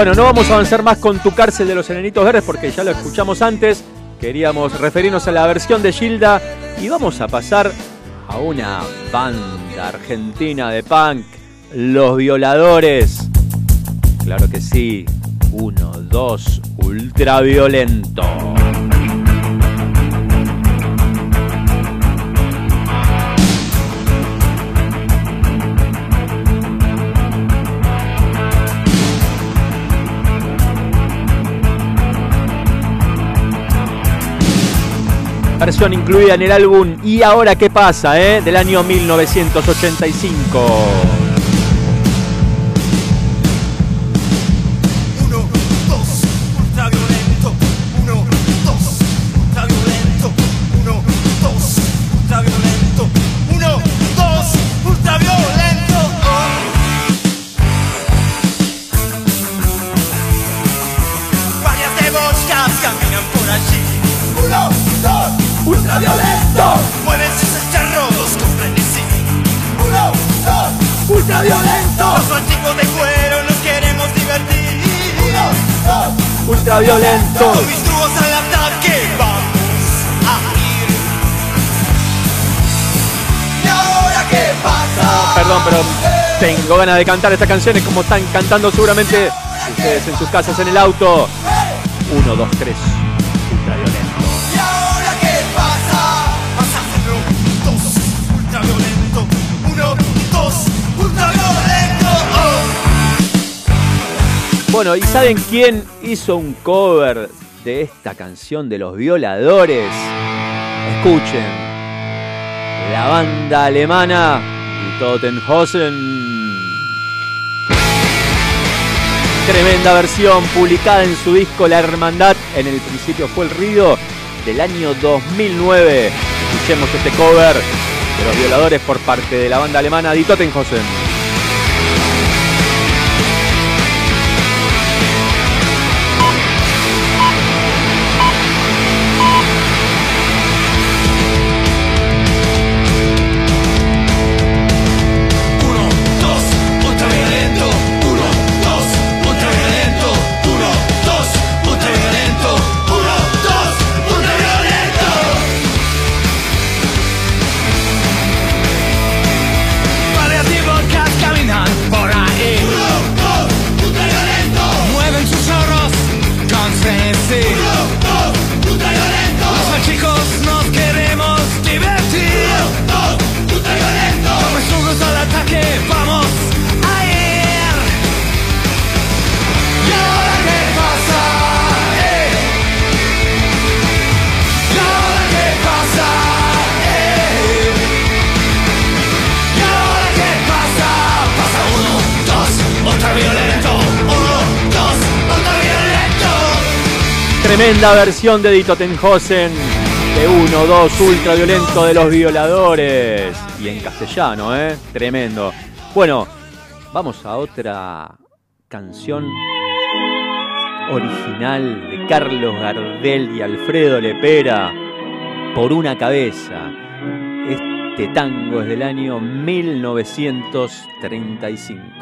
Bueno, no vamos a avanzar más con tu cárcel de los enanitos verdes porque ya lo escuchamos antes. Queríamos referirnos a la versión de Gilda y vamos a pasar a una banda argentina de punk, Los Violadores. Claro que sí, uno, dos, ultraviolento. Versión incluida en el álbum Y ahora qué pasa, eh? del año 1985. Tengo ganas de cantar esta canción. Es como están cantando seguramente ustedes en sus casas en el auto. Uno, dos, tres. Ultraviolento. ¿Y ahora qué pasa? Pasa uno, dos, ultraviolento. Uno, dos, ultraviolento. Bueno, ¿y saben quién hizo un cover de esta canción de los violadores? Escuchen. La banda alemana Tottenhausen. Tremenda versión publicada en su disco La Hermandad. En el principio fue el Río del año 2009. Escuchemos este cover de los violadores por parte de la banda alemana Die Tottenhausen. Tremenda versión de Die Tottenhausen. de 1, 2, ultraviolento de los violadores. Y en castellano, ¿eh? Tremendo. Bueno, vamos a otra canción original de Carlos Gardel y Alfredo Lepera, Por una cabeza. Este tango es del año 1935.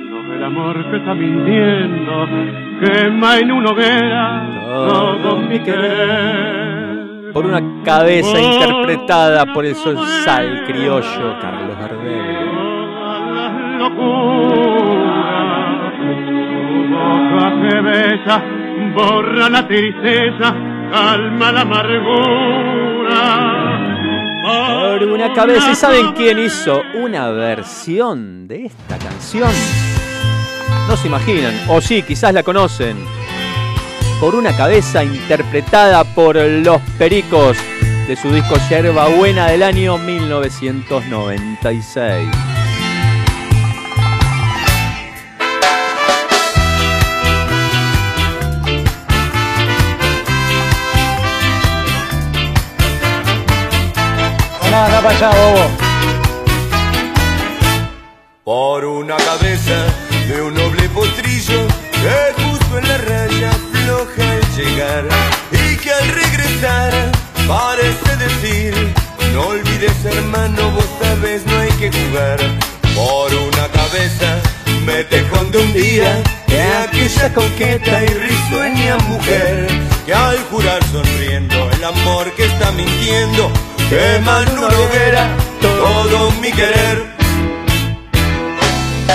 el amor que está mintiendo quema en una hoguera todo mi querer Por una cabeza interpretada por el sal criollo Carlos Gardel. locura tu boca que besa borra la tristeza calma la amargura Por una cabeza. ¿Y saben quién hizo una versión de esta canción? No se imaginan, o sí, quizás la conocen. Por una cabeza interpretada por Los Pericos de su disco Yerba Buena del año 1996. No, no para allá, bobo. Por una cabeza de noble potrillo que justo en la raya floja al llegar. Y que al regresar parece decir no olvides hermano vos sabes no hay que jugar. Por una cabeza me te esconde un día de aquella coqueta y risueña mujer que al jurar sonriendo el amor que está mintiendo quema en una hoguera todo mi querer.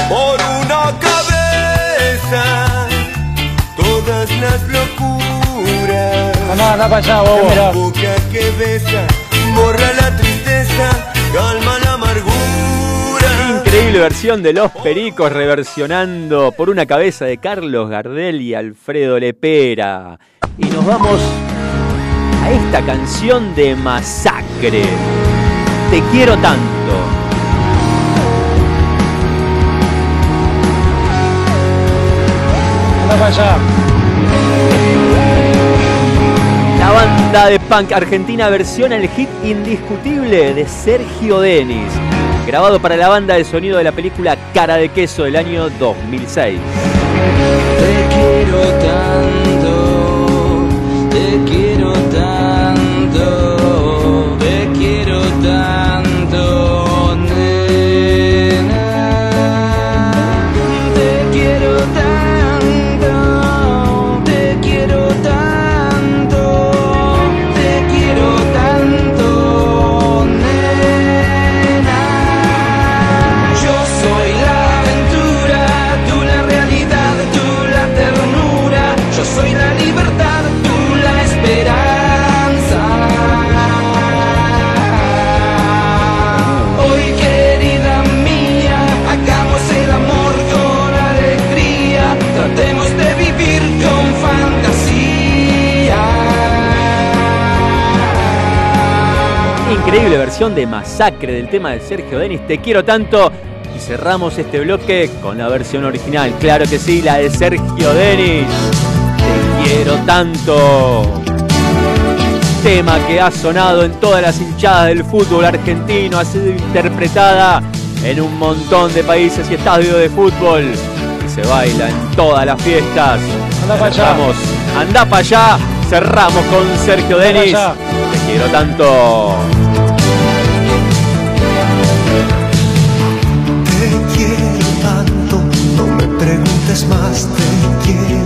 Por una cabeza todas las locuras. No, no, no para allá, bobo. La boca que besa borra la tristeza, calma la amargura. Increíble versión de Los Pericos reversionando por una cabeza de Carlos Gardel y Alfredo Lepera. Y nos vamos a esta canción de Masacre. Te quiero tanto. Para allá. La banda de punk argentina versiona el hit indiscutible de Sergio Denis, grabado para la banda de sonido de la película Cara de Queso del año 2006. Te quiero tanto, te quiero tanto, Increíble versión de Masacre del tema de Sergio Denis, Te quiero tanto. Y cerramos este bloque con la versión original, claro que sí, la de Sergio Denis. Te quiero tanto. Tema que ha sonado en todas las hinchadas del fútbol argentino, ha sido interpretada en un montón de países y estadios de fútbol. Y se baila en todas las fiestas. Anda pa' allá. Anda para allá. Cerramos con Sergio Denis. Te quiero tanto. Preguntes más, te quiero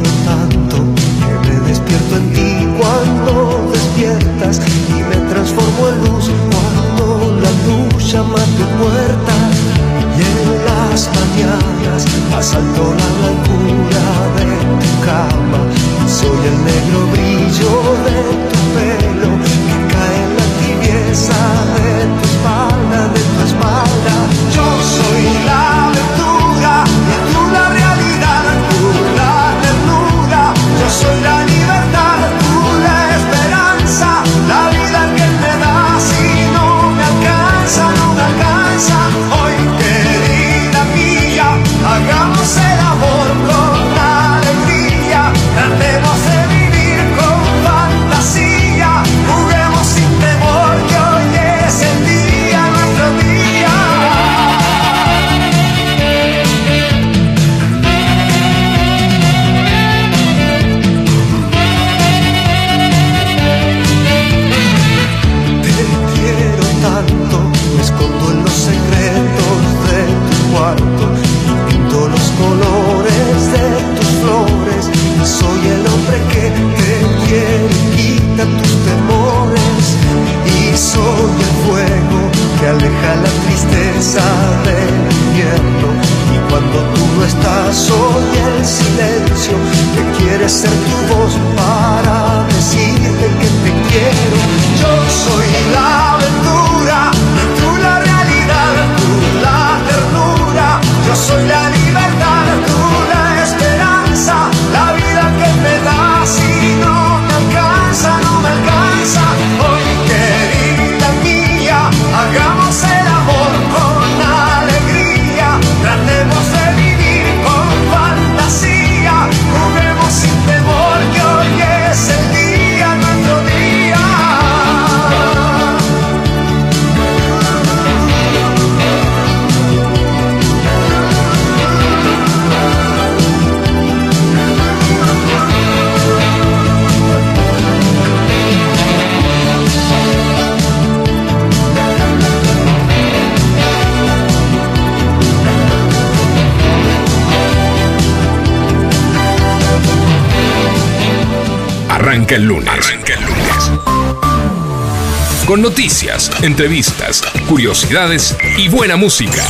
entrevistas, curiosidades y buena música.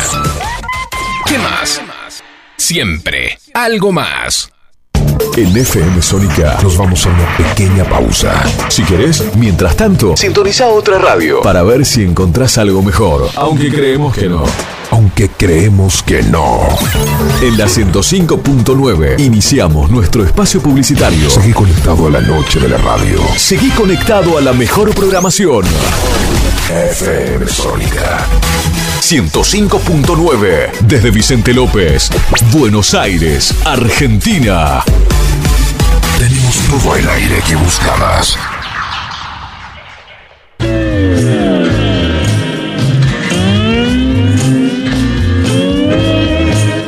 ¿Qué más? Siempre algo más. En FM Sónica nos vamos a una pequeña pausa. Si querés, mientras tanto, sintoniza otra radio para ver si encontrás algo mejor. Aunque creemos que no. Aunque creemos que no. En la 105.9 iniciamos nuestro espacio publicitario. Seguí conectado a la noche de la radio. Seguí conectado a la mejor programación. FM Sónica. 105.9 desde Vicente López, Buenos Aires, Argentina. Tenemos todo el aire que buscabas.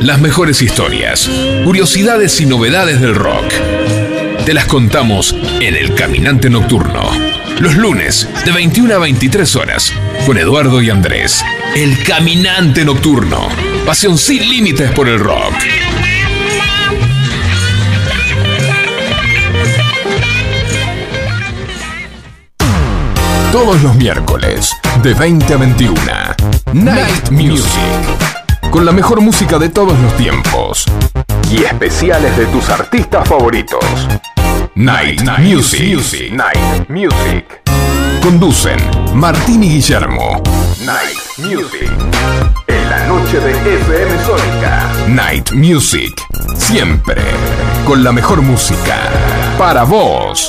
Las mejores historias, curiosidades y novedades del rock. Te las contamos en El Caminante Nocturno. Los lunes, de 21 a 23 horas, con Eduardo y Andrés. El Caminante Nocturno. Pasión sin límites por el rock. Todos los miércoles, de 20 a 21. Night Music. Con la mejor música de todos los tiempos. Y especiales de tus artistas favoritos. Night, Music. Night Music. Conducen Martín y Guillermo. Night Music. En la noche de FM Sónica. Night Music. Siempre. Con la mejor música. Para vos.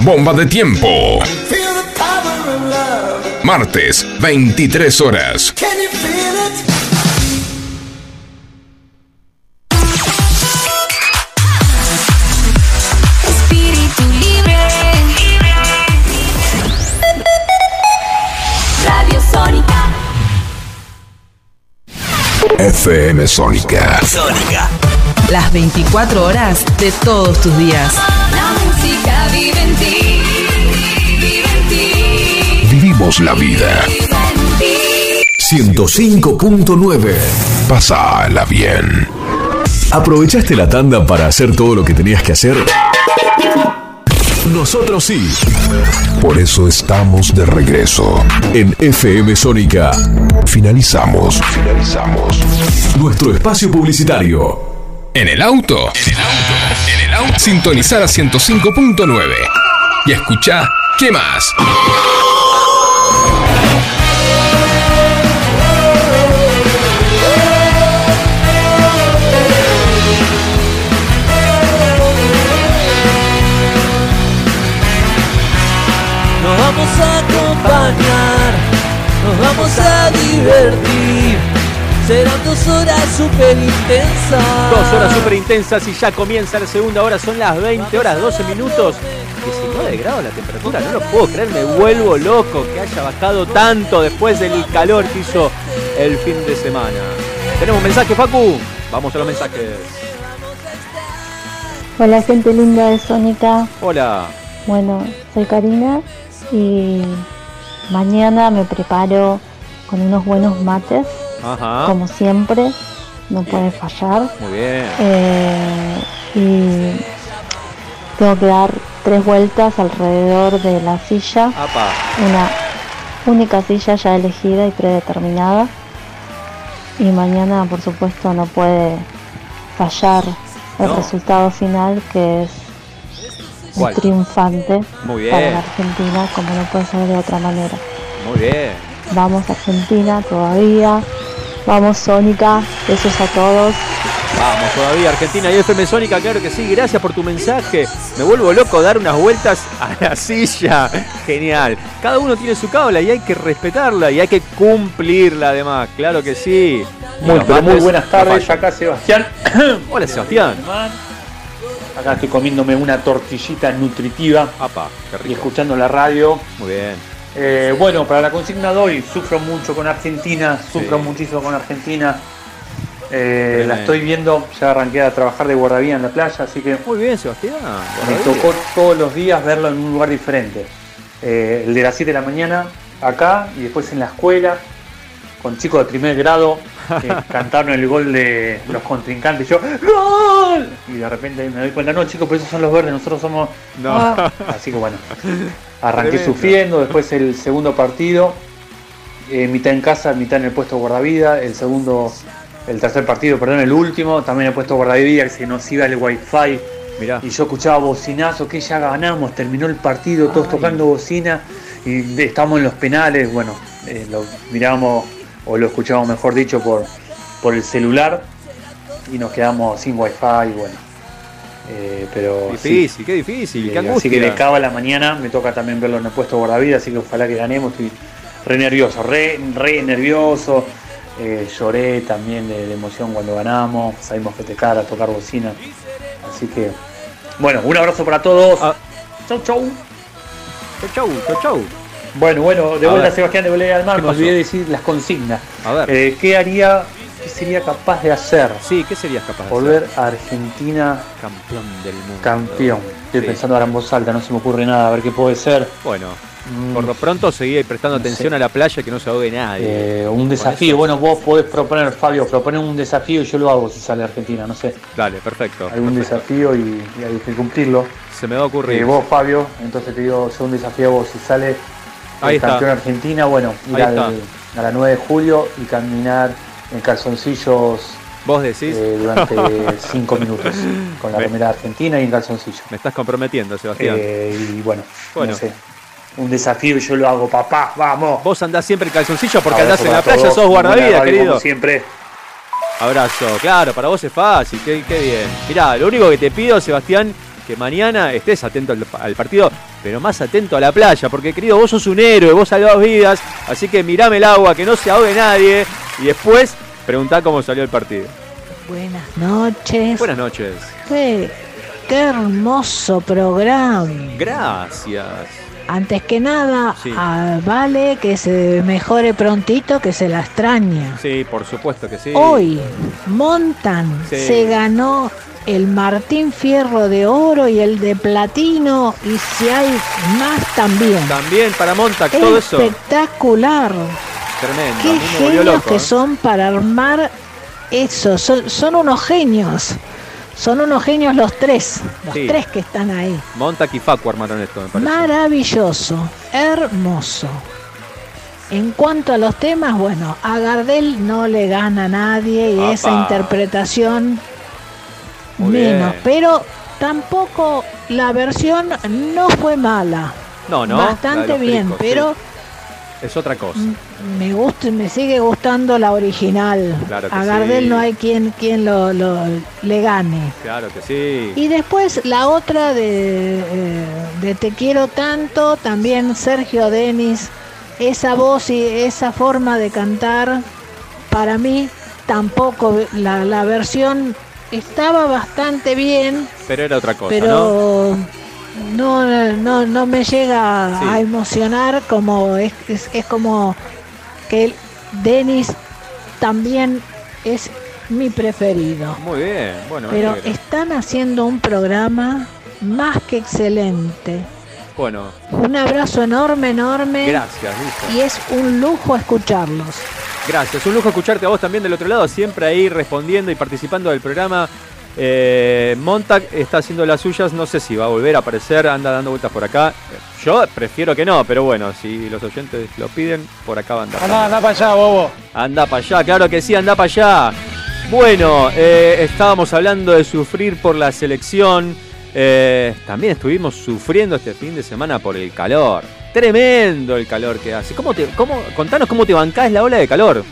Bomba de tiempo. Martes, 23 horas. Espíritu libre. Radio Sónica. FM Sónica. Sónica. Las 24 horas de todos tus días. La música vive en ti. Vive en ti. Vivimos la vida. Vive en ti. 105.9. Pasala bien. ¿Aprovechaste la tanda para hacer todo lo que tenías que hacer? Nosotros sí. Por eso estamos de regreso. En FM Sónica. Finalizamos. Finalizamos. Nuestro espacio publicitario. ¿En el auto? En el auto. En el auto. Sintonizar a 105.9. Y escucha, ¿qué más? Nos vamos a acompañar, nos vamos a divertir. Serán dos horas súper intensas. Dos horas súper intensas y ya comienza la segunda hora, son las 20 horas 12 minutos. 19 grados la temperatura, no lo puedo creer, me vuelvo loco que haya bajado tanto después del calor que hizo el fin de semana. Tenemos mensaje, Facu. Vamos a los mensajes. Hola gente linda de Sónica. Hola. Bueno, soy Karina y mañana me preparo con unos buenos mates, Ajá. como siempre, no puede fallar. Muy bien. Eh, y tengo que dar tres vueltas alrededor de la silla, Apa. una única silla ya elegida y predeterminada. Y mañana, por supuesto, no puede fallar el No. resultado final, que es ¿Cuál? triunfante Muy para bien. la Argentina, como no puede ser de otra manera. Muy bien. Vamos Argentina todavía. Vamos Sónica. Besos a todos. Vamos todavía, Argentina y FM Sónica, claro que sí, gracias por tu mensaje. Me vuelvo loco dar unas vueltas a la [LAUGHS] silla. Genial. Cada uno tiene su cábala y hay que respetarla y hay que cumplirla además, claro que sí. Muy, buenas tardes, acá Sebastián. [COUGHS] Hola Sebastián. Acá estoy comiéndome una tortillita nutritiva Apa, qué rico. y escuchando la radio. Muy bien. Eh, bueno, para la consigna de hoy, sufro mucho con Argentina, sufro Sí. muchísimo con Argentina. Eh, la estoy viendo, ya arranqué a trabajar de guardavía en la playa, así que Muy bien, Sebastián. me tocó todos los días verlo en un lugar diferente. Eh, el de las 7 de la mañana acá y después en la escuela, con chicos de primer grado que [LAUGHS] cantaron el gol de los contrincantes. Yo, ¡Gol! Y de repente me doy cuenta, no chicos, pero esos son los verdes, nosotros somos. No. Ah. Así que bueno, [LAUGHS] arranqué Tremendo. sufriendo, después el segundo partido, eh, mitad en casa, mitad en el puesto guardavida, el segundo, el tercer partido, perdón, el último, también el puesto guardavida, que se nos iba el wifi. Mirá. Y yo escuchaba bocinazo, que ya ganamos, terminó el partido, todos tocando bocina, y estábamos en los penales, bueno, eh, lo mirábamos, o lo escuchábamos mejor dicho, por, por el celular, y nos quedamos sin wifi, bueno. Eh, pero sí. Difícil, qué difícil, qué Eh, angustia. así que de cabo a la mañana me toca también verlo en el puesto guardavida, así que ojalá que ganemos. Estoy re nervioso, re, re nervioso. Eh, lloré también de, de emoción cuando ganamos. Salimos a festejar, a tocar bocina. Así que, bueno, un abrazo para todos. Ah. Chau, chau. Chau, chau, chau, chau. Bueno, bueno, de A vuelta ver. Sebastián de Bolera del Mar, ¿Qué me olvidé decir las consignas. A ver. Eh, ¿Qué haría, qué sería capaz de hacer? Sí, ¿qué serías capaz de Volver hacer? a Argentina Campeón del mundo. campeón. Estoy Sí. pensando ahora en voz alta, no se me ocurre nada, a ver qué puede ser. Bueno, Mm. por lo pronto seguí prestando No atención sé. a la playa que no se ahogue nadie. Eh, un desafío, bueno, vos podés proponer, Fabio, proponer un desafío y yo lo hago si sale Argentina, no sé. Dale, perfecto. Algún perfecto. desafío y, y hay que cumplirlo. Se me va a ocurrir. Eh, vos, Fabio, entonces te digo, yo un desafío a vos, si sale Ahí el campeón Argentina, bueno, ir al- a la 9 de julio y caminar en calzoncillos Vos decís. eh, durante [LAUGHS] 5 minutos con la Me- remera argentina y en calzoncillo. Me estás comprometiendo, Sebastián. Eh, y bueno, Bueno. no sé. Un desafío y yo lo hago, papá, vamos. Vos andás siempre en calzoncillo porque Abrazo andás en la playa, todos, sos buena guardavida, radio, querido. siempre. Abrazo. Claro, para vos es fácil, qué, qué bien. Mirá, lo único que te pido, Sebastián, que mañana estés atento al, al partido, pero más atento a la playa, porque querido, vos sos un héroe, vos salvás vidas, así que mirame el agua, que no se ahogue nadie, y después preguntá cómo salió el partido. Buenas noches. Buenas noches. Qué, qué hermoso programa. Gracias. Antes que nada, Sí. a Vale que se mejore prontito, que se la extraña. Sí, por supuesto que sí. Hoy, Montan Sí. se ganó el Martín Fierro de oro y el de platino, y si hay más también. También para Montac, todo eso. Espectacular. Tremendo. Qué genios loco, que ¿eh? son para armar eso. Son, son unos genios. Son unos genios los tres. Los Sí. tres que están ahí. Montac y Facu armaron esto, me parece. Maravilloso. Hermoso. En cuanto a los temas, bueno, a Gardel no le gana a nadie y esa interpretación Muy menos, bien. pero tampoco la versión no fue mala. No, no. Bastante bien, pero sí. Es otra cosa. me gusta, me sigue gustando la original. Claro que A Gardel sí. no hay quien, quien lo, lo- le gane. Claro que sí. Y después la otra de, eh, de Te quiero tanto, también Sergio Denis, esa voz y esa forma de cantar, para mí tampoco, la, la versión estaba bastante bien, Pero era otra cosa, ¿no? pero no, no, no me llega Sí. a emocionar como es, es, es como que Denis también es mi preferido. Muy bien. Bueno, Pero están haciendo un programa más que excelente. Bueno, Un abrazo enorme, enorme. gracias, Lisa. Y es un lujo escucharlos. Gracias, un lujo escucharte a vos también del otro lado, siempre ahí respondiendo y participando del programa. Eh, Montag está haciendo las suyas, no sé si va a volver a aparecer, anda dando vueltas por acá. Yo prefiero que no, pero bueno, si los oyentes lo piden, por acá va a andar. Anda, anda para allá, bobo. Anda para allá, claro que sí, anda para allá. Bueno, eh, estábamos hablando de sufrir por la selección. eh, también estuvimos sufriendo este fin de semana por el calor. Tremendo el calor que hace. ¿Cómo cómo, contanos cómo te bancás la ola de calor.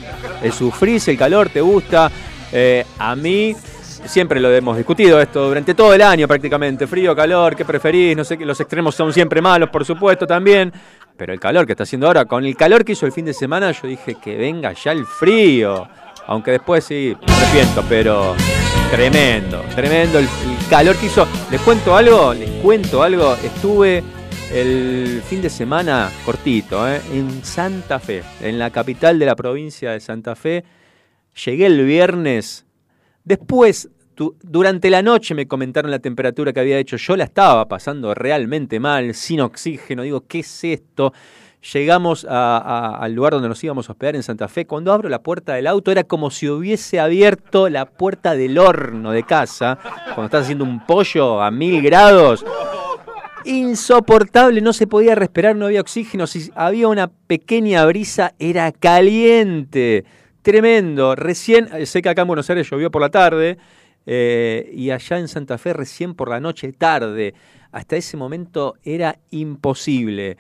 El sufrís, el calor, te gusta. Eh, a mí, siempre lo hemos discutido esto durante todo el año prácticamente. Frío, calor, ¿qué preferís? No sé, que los extremos son siempre malos, por supuesto, también. Pero el calor que está haciendo ahora, con el calor que hizo el fin de semana, yo dije que venga ya el frío. Aunque después sí, me arrepiento, pero tremendo, tremendo el calor que hizo. Les cuento algo, les cuento algo. Estuve el fin de semana cortito, ¿eh? en Santa Fe, en la capital de la provincia de Santa Fe. Llegué el viernes. Después, durante la noche me comentaron la temperatura que había hecho. Yo la estaba pasando realmente mal, sin oxígeno. Digo, ¿qué es esto? Llegamos al lugar donde nos íbamos a hospedar en Santa Fe. Cuando abro la puerta del auto era como si hubiese abierto la puerta del horno de casa. Cuando estás haciendo un pollo a mil grados. Insoportable, no se podía respirar, no había oxígeno. Si había una pequeña brisa, era caliente. Tremendo. Recién, eh, sé que acá en Buenos Aires llovió por la tarde. eh, y allá en Santa Fe recién por la noche tarde. Hasta ese momento era imposible.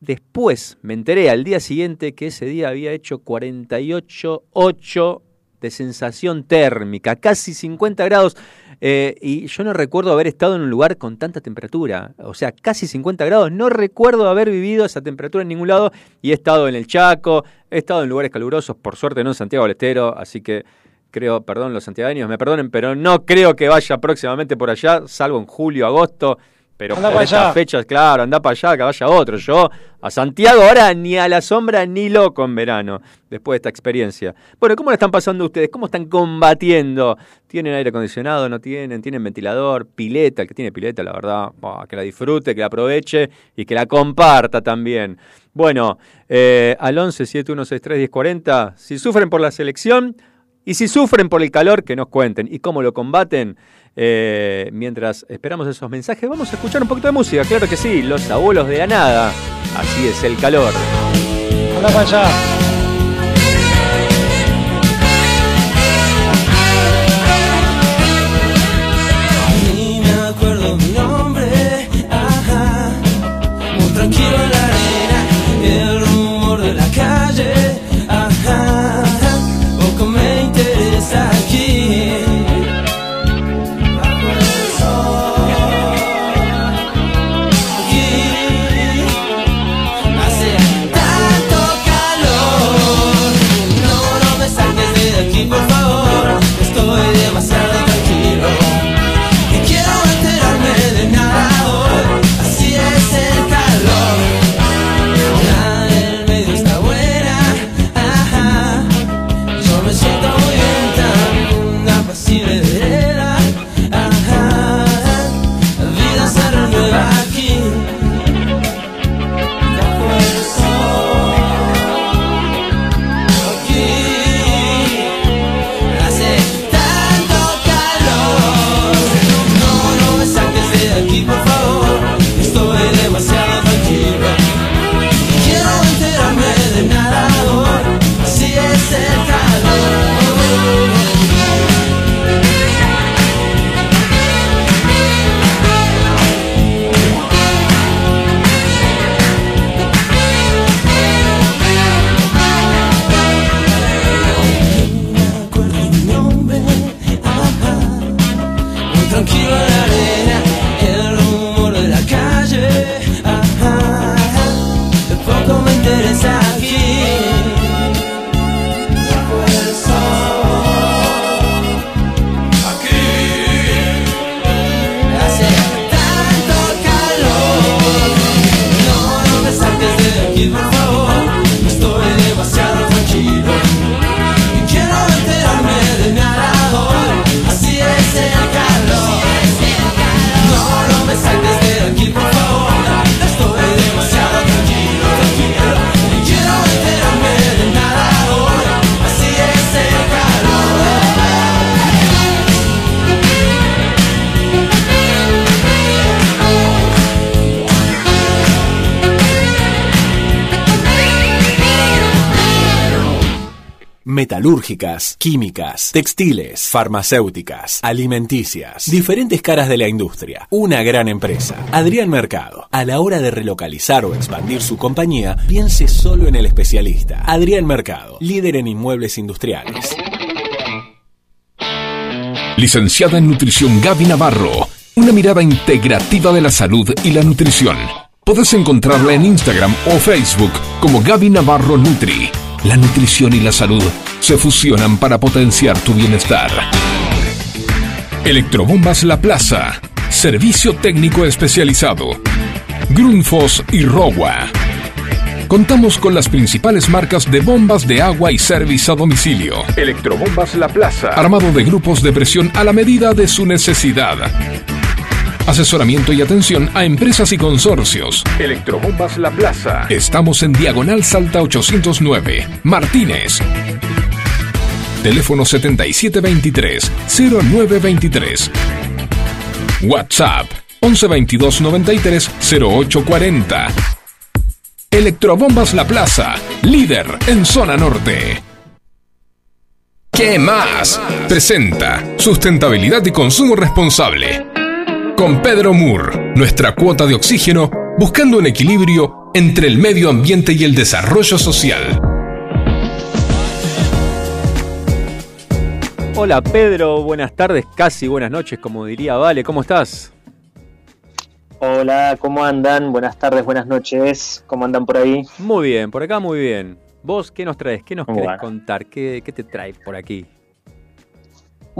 Después me enteré al día siguiente que ese día había hecho 48,8 de sensación térmica, casi 50 grados. eh, y yo no recuerdo haber estado en un lugar con tanta temperatura. O sea, casi 50 grados. No recuerdo haber vivido esa temperatura en ningún lado. Y he estado en el Chaco, he estado en lugares calurosos, por suerte no en Santiago del Estero. Así que creo, perdón, los santiagueños me perdonen, pero no creo que vaya próximamente por allá, salvo en julio, agosto. Pero Anda por estas allá. fechas, claro, anda para allá, que vaya otro. Yo a Santiago ahora ni a la sombra ni loco en verano, después de esta experiencia. Bueno, ¿cómo la están pasando ustedes? ¿Cómo están combatiendo? ¿Tienen aire acondicionado? ¿No tienen? ¿Tienen ventilador? ¿Pileta? El que tiene pileta, la verdad, que la disfrute, que la aproveche y que la comparta también. Bueno, eh, al 11 7163 1040, si sufren por la selección y si sufren por el calor, que nos cuenten. ¿Y cómo lo combaten? Eh, mientras esperamos esos mensajes, vamos a escuchar un poquito de música. Claro que sí, los abuelos de la nada. Así es el calor. Para allá. Ni me acuerdo mi nombre, ajá. Muy tranquilo Metalúrgicas, químicas, textiles, farmacéuticas, alimenticias, diferentes caras de la industria. Una gran empresa. Adrián Mercado. A la hora de relocalizar o expandir su compañía, piense solo en el especialista. Adrián Mercado, líder en inmuebles industriales. Licenciada en Nutrición Gaby Navarro. Una mirada integrativa de la salud y la nutrición. Puedes encontrarla en Instagram o Facebook como Gaby Navarro Nutri. La nutrición y la salud se fusionan para potenciar tu bienestar. Electrobombas La Plaza. Servicio técnico especializado. Grundfos y Rowa. Contamos con las principales marcas de bombas de agua y servicio a domicilio. Electrobombas La Plaza. Armado de grupos de presión a la medida de su necesidad. Asesoramiento y atención a empresas y consorcios. Electrobombas La Plaza. Estamos en Diagonal Salta 809. Martínez. Teléfono 7723-0923. WhatsApp 1122 93 0840. Electrobombas La Plaza. Líder en zona norte. ¿Qué más? Presenta Sustentabilidad y Consumo Responsable. Con Pedro Moore, nuestra cuota de oxígeno, buscando un equilibrio entre el medio ambiente y el desarrollo social. Hola Pedro, buenas tardes, casi buenas noches, como diría Vale, ¿cómo estás? Hola, ¿cómo andan? Buenas tardes, buenas noches. ¿Cómo andan por ahí? Muy bien, por acá muy bien. ¿Vos qué nos traes? ¿Qué nos querés Bueno. contar? ¿Qué, qué te traes por aquí?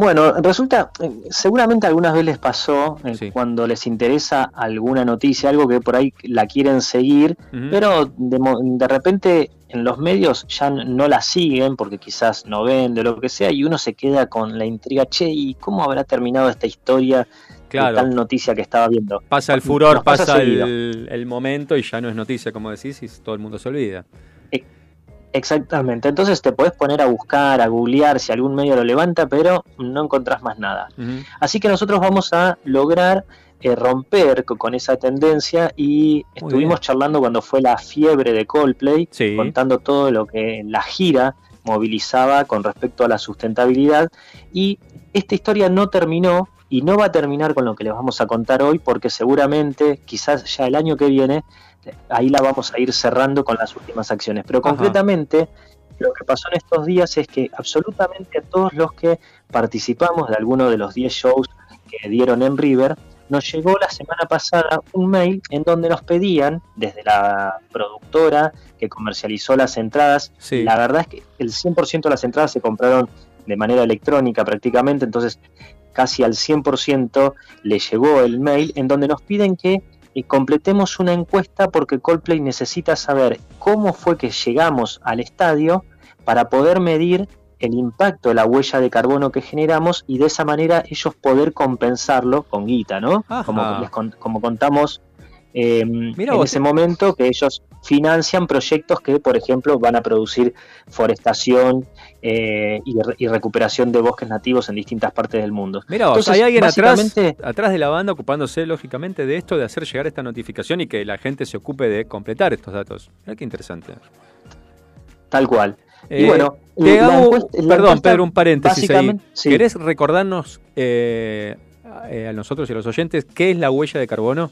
Bueno, resulta, eh, seguramente algunas veces les pasó eh, cuando les interesa alguna noticia, algo que por ahí la quieren seguir, pero de, de repente en los medios ya no la siguen porque quizás no vende o lo que sea, y uno se queda con la intriga, che, ¿y cómo habrá terminado esta historia Claro. de tal noticia que estaba viendo? Pasa el furor, Nos pasa pasa, seguido. el, el momento y ya no es noticia, como decís, y todo el mundo se olvida. Exactamente, entonces te podés poner a buscar, a googlear si algún medio lo levanta, pero no encontrás más nada. Así que nosotros vamos a lograr eh, romper co- con esa tendencia y estuvimos charlando cuando fue la fiebre de Coldplay, contando todo lo que la gira movilizaba con respecto a la sustentabilidad. Y esta historia no terminó y no va a terminar con lo que les vamos a contar hoy porque seguramente quizás ya el año que viene ahí la vamos a ir cerrando con las últimas acciones, pero Ajá. concretamente lo que pasó en estos días es que absolutamente a todos los que participamos de alguno de los 10 shows que dieron en River, nos llegó la semana pasada un mail en donde nos pedían, desde la productora que comercializó las entradas, Sí. la verdad es que el 100% de las entradas se compraron de manera electrónica prácticamente, entonces casi al 100% le llegó el mail en donde nos piden que eh, completemos una encuesta porque Coldplay necesita saber cómo fue que llegamos al estadio para poder medir el impacto de la huella de carbono que generamos y de esa manera ellos poder compensarlo con guita, ¿no? Como, como contamos eh, en vos. ese momento que ellos financian proyectos que, por ejemplo, van a producir forestación eh, y, re- y recuperación de bosques nativos en distintas partes del mundo. Mira, Entonces, hay alguien atrás, básicamente- atrás de la banda ocupándose lógicamente de esto, de hacer llegar esta notificación y que la gente se ocupe de completar estos datos. Mira qué interesante. Tal cual. Eh, y bueno, te la hago- encuesta- perdón, encuesta Pedro, un paréntesis ahí. sí. ¿Querés recordarnos eh, eh, a nosotros y a los oyentes qué es la huella de carbono?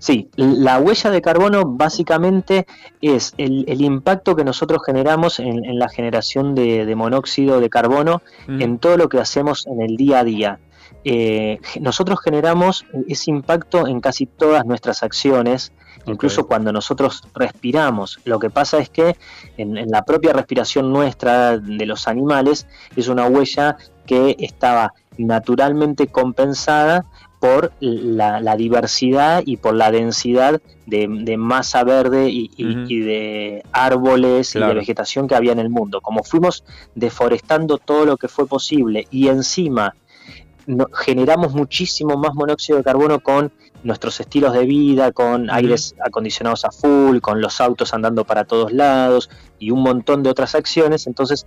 Sí, la huella de carbono básicamente es el, el impacto que nosotros generamos en, en la generación de, de monóxido de carbono Mm. en todo lo que hacemos en el día a día. eh, nosotros generamos ese impacto en casi todas nuestras acciones, incluso cuando nosotros respiramos. Lo que pasa es que en, en la propia respiración nuestra de los animales es una huella que estaba naturalmente compensada por la, la diversidad y por la densidad de, de masa verde y, y- y de árboles y de vegetación que había en el mundo. Como fuimos deforestando todo lo que fue posible y encima no- generamos muchísimo más monóxido de carbono con nuestros estilos de vida, con aires acondicionados a full, con los autos andando para todos lados y un montón de otras acciones, entonces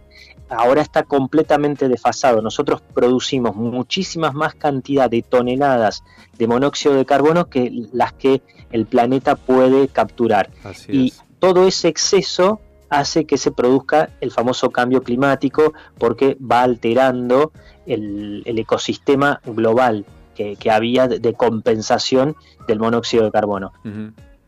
ahora está completamente desfasado. Nosotros producimos muchísimas más cantidad de toneladas de monóxido de carbono que las que el planeta puede capturar. Así y es. todo ese exceso hace que se produzca el famoso cambio climático porque va alterando el, el ecosistema global que, que había de, compensación del monóxido de carbono.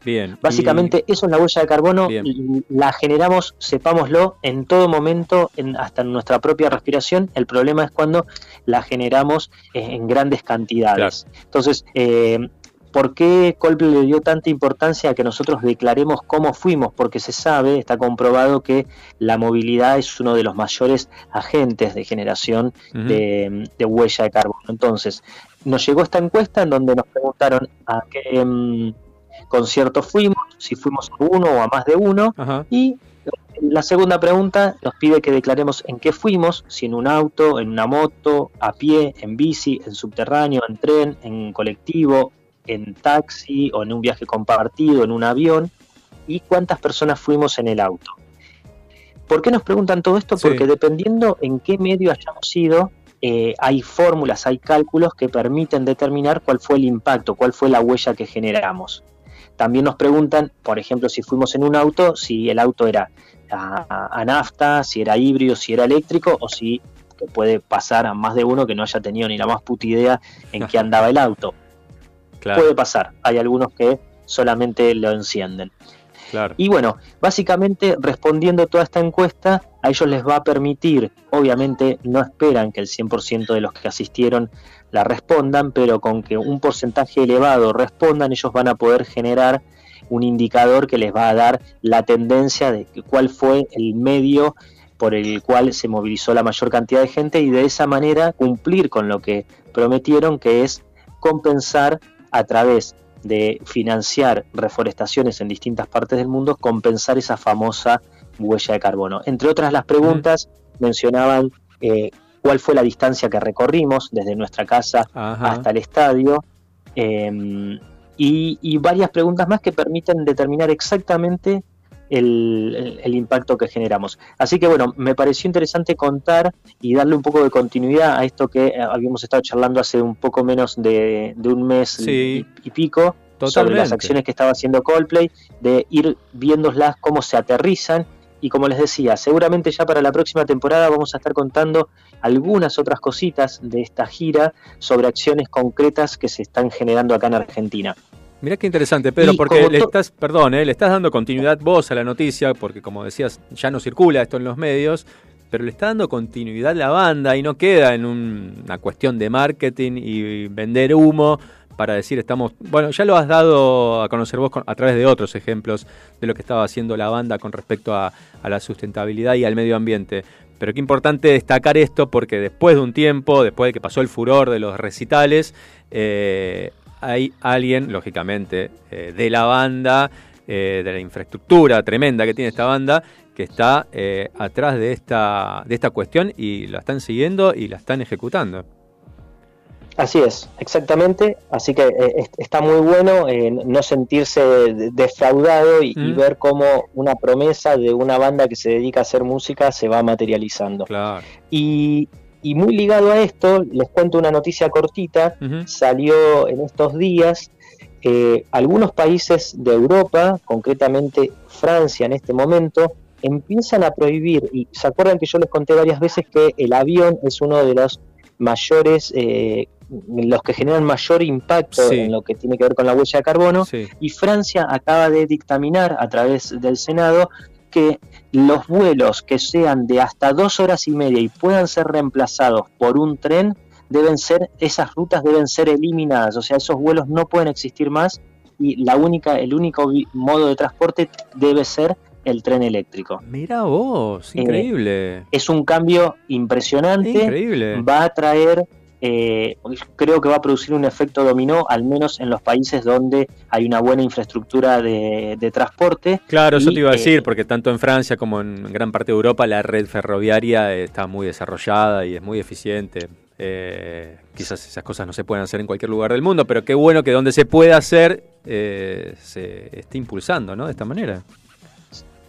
Bien. Básicamente eso es la huella de carbono, Bien. la generamos, sepámoslo, en todo momento, en- hasta en nuestra propia respiración. El problema es cuando la generamos eh, en grandes cantidades. Entonces, eh, ¿por qué Coldplay le dio tanta importancia a que nosotros declaremos cómo fuimos? Porque se sabe, está comprobado que la movilidad es uno de los mayores agentes de generación de, de huella de carbono. Entonces, nos llegó esta encuesta en donde nos preguntaron a qué mm, conciertos fuimos, si fuimos a uno o a más de uno, Ajá. y la segunda pregunta nos pide que declaremos en qué fuimos, si en un auto, en una moto, a pie, en bici, en subterráneo, en tren, en colectivo, en taxi o en un viaje compartido, en un avión, y cuántas personas fuimos en el auto. ¿Por qué nos preguntan todo esto? Sí. Porque dependiendo en qué medio hayamos ido, eh, hay fórmulas, hay cálculos que permiten determinar cuál fue el impacto, cuál fue la huella que generamos. También nos preguntan, por ejemplo, si fuimos en un auto, si el auto era a, a nafta, si era híbrido, si era eléctrico, o si que puede pasar a más de uno que no haya tenido ni la más puta idea en qué [LAUGHS] andaba el auto. Claro. Puede pasar, hay algunos que solamente lo encienden. Claro. Y bueno, básicamente respondiendo toda esta encuesta, a ellos les va a permitir, obviamente no esperan que el 100% de los que asistieron la respondan, pero con que un porcentaje elevado respondan, ellos van a poder generar un indicador que les va a dar la tendencia de cuál fue el medio por el cual se movilizó la mayor cantidad de gente y de esa manera cumplir con lo que prometieron, que es compensar a través de financiar reforestaciones en distintas partes del mundo, compensar esa famosa huella de carbono. Entre otras las preguntas mencionaban eh, cuál fue la distancia que recorrimos desde nuestra casa Ajá. hasta el estadio eh, y, y varias preguntas más que permiten determinar exactamente el, el- el impacto que generamos. Así que bueno, me pareció interesante contar y darle un poco de continuidad a esto que eh, habíamos estado charlando hace un poco menos de, de un mes Sí. y, y pico sobre las acciones que estaba haciendo Coldplay, de ir viéndolas cómo se aterrizan y como les decía, seguramente ya para la próxima temporada vamos a estar contando algunas otras cositas de esta gira sobre acciones concretas que se están generando acá en Argentina. Mirá qué interesante, Pedro, Y porque le estás, perdón, eh, le estás dando continuidad vos a la noticia, porque como decías, ya no circula esto en los medios, pero le está dando continuidad la banda y no queda en un- una cuestión de marketing y vender humo para decir estamos, bueno, ya lo has dado a conocer vos con- a través de otros ejemplos de lo que estaba haciendo la banda con respecto a, a la sustentabilidad y al medio ambiente. Pero qué importante destacar esto porque después de un tiempo, después de que pasó el furor de los recitales, eh, hay alguien, lógicamente, eh, de la banda, eh, de la infraestructura tremenda que tiene esta banda, que está eh, atrás de esta, de esta cuestión y la están siguiendo y la están ejecutando. Así es, exactamente. Así que eh, es- está muy bueno eh, no sentirse de- defraudado y, y Mm. ver cómo una promesa de una banda que se dedica a hacer música se va materializando. Y, y muy ligado a esto, les cuento una noticia cortita. Salió en estos días. eh, algunos países de Europa, concretamente Francia en este momento, empiezan a prohibir, y se acuerdan que yo les conté varias veces que el avión es uno de los mayores, eh, los que generan mayor impacto Sí. en lo que tiene que ver con la huella de carbono, Sí. y Francia acaba de dictaminar a través del Senado que los vuelos que sean de hasta dos horas y media y puedan ser reemplazados por un tren deben ser, esas rutas deben ser eliminadas, o sea, esos vuelos no pueden existir más y la única, el único modo de transporte debe ser el tren eléctrico. Mira vos, Eh, increíble. Es un cambio impresionante, Increíble. va a traer, eh, creo que va a producir un efecto dominó, al menos en los países donde hay una buena infraestructura de, de transporte. Claro, eso te iba a eh, decir, porque tanto en Francia como en gran parte de Europa la red ferroviaria eh, está muy desarrollada y es muy eficiente. Eh, quizás esas cosas no se pueden hacer en cualquier lugar del mundo, pero qué bueno que donde se pueda hacer eh, se esté impulsando, ¿no? De esta manera.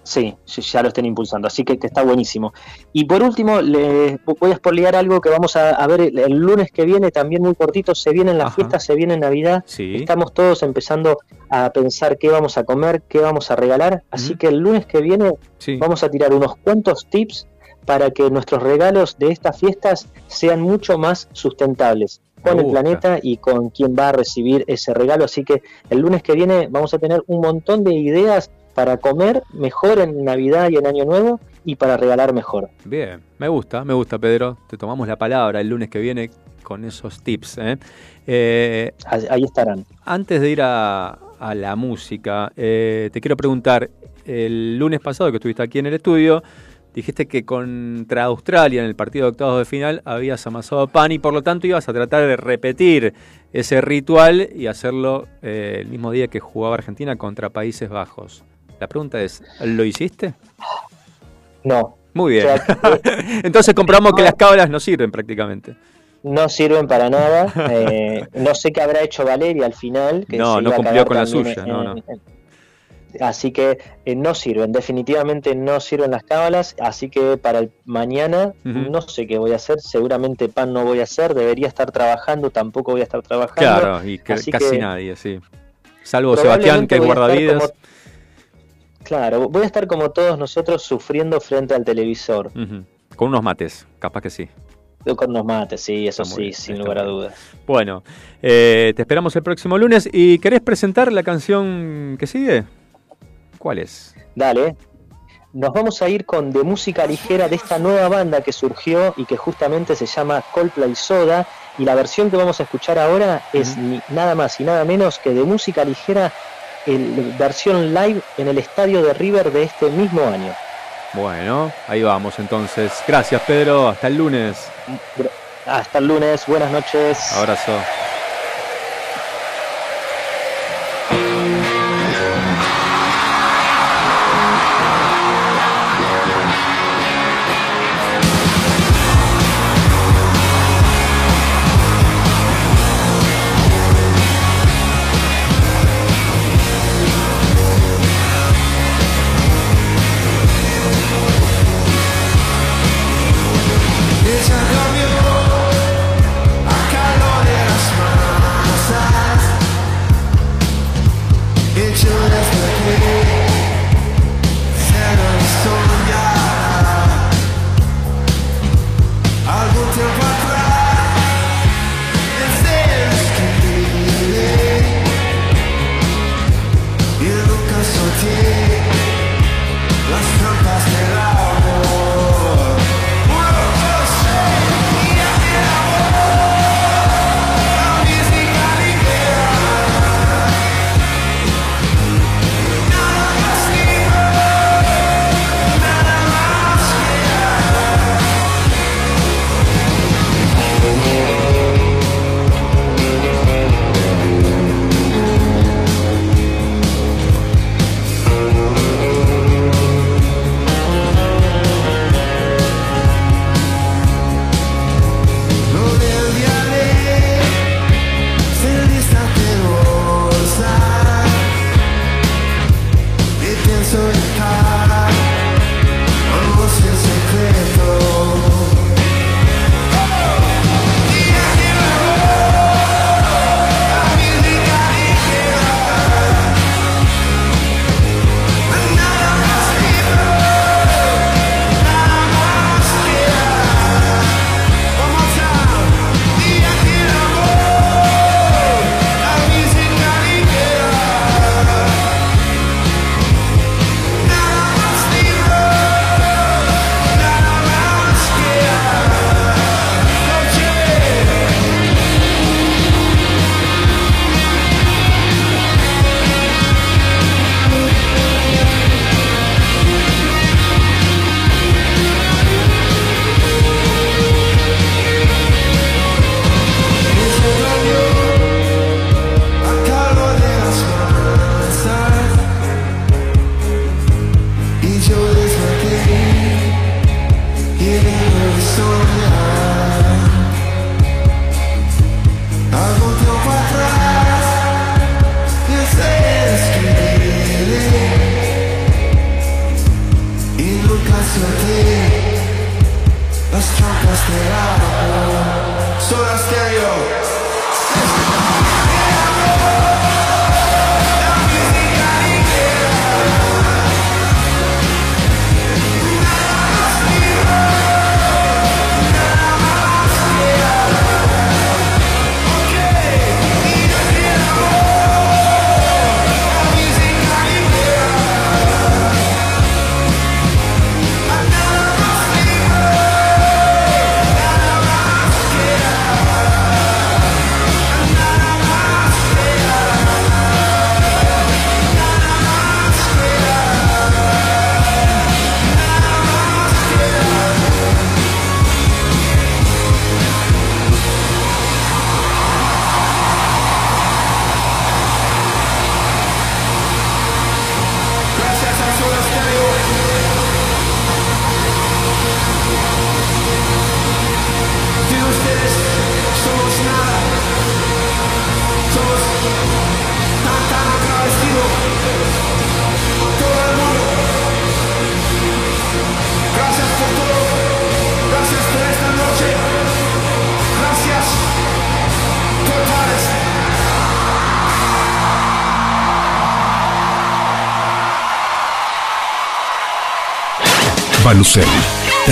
Sí, ya lo estén impulsando, así que, que está buenísimo. Y por último, les voy a spoilear algo que vamos a, a ver el, lunes que viene, también muy cortito, se vienen las fiestas, se viene Navidad, Sí. estamos todos empezando a pensar qué vamos a comer, qué vamos a regalar, así que el lunes que viene vamos a tirar unos cuantos tips para que nuestros regalos de estas fiestas sean mucho más sustentables con el planeta y con quien va a recibir ese regalo. Así que el lunes que viene vamos a tener un montón de ideas para comer mejor en Navidad y en Año Nuevo y para regalar mejor. Bien, me gusta, me gusta, Pedro. Te tomamos la palabra el lunes que viene con esos tips. ¿eh? Eh, Ahí estarán. Antes de ir a, a la música, eh, te quiero preguntar, el lunes pasado que estuviste aquí en el estudio, dijiste que contra Australia en el partido de octavos de final habías amasado pan y por lo tanto ibas a tratar de repetir ese ritual y hacerlo eh, el mismo día que jugaba Argentina contra Países Bajos. La pregunta es, ¿lo hiciste? No. Muy bien. O sea, [LAUGHS] Entonces comprobamos que las cábalas no sirven prácticamente. No sirven para nada. eh, no sé qué habrá hecho Valeria al final. Que No, no cumplió con la suya, en- no, no. en- Así que eh, no sirven, definitivamente no sirven las cábalas. Así que para el mañana no sé qué voy a hacer. Seguramente pan no voy a hacer. Debería estar trabajando, tampoco voy a estar trabajando. Claro, y que casi que nadie, sí. Salvo Sebastián, que es guardavidas. como- Claro, voy a estar como todos nosotros sufriendo frente al televisor. Con unos mates, capaz que sí. Con unos mates, sí, eso sí, bien, sin lugar a dudas. Bueno, eh, te esperamos el próximo lunes. ¿Y querés presentar la canción que sigue? ¿Cuál es? Dale. Nos vamos a ir con de música ligera de esta nueva banda que surgió y que justamente se llama Coldplay Soda. Y la versión que vamos a escuchar ahora es nada más y nada menos que de música ligera, el, versión live en el estadio de River de este mismo año. Bueno, ahí vamos entonces. Gracias, Pedro. Hasta el lunes. Hasta el lunes, buenas noches. Abrazo.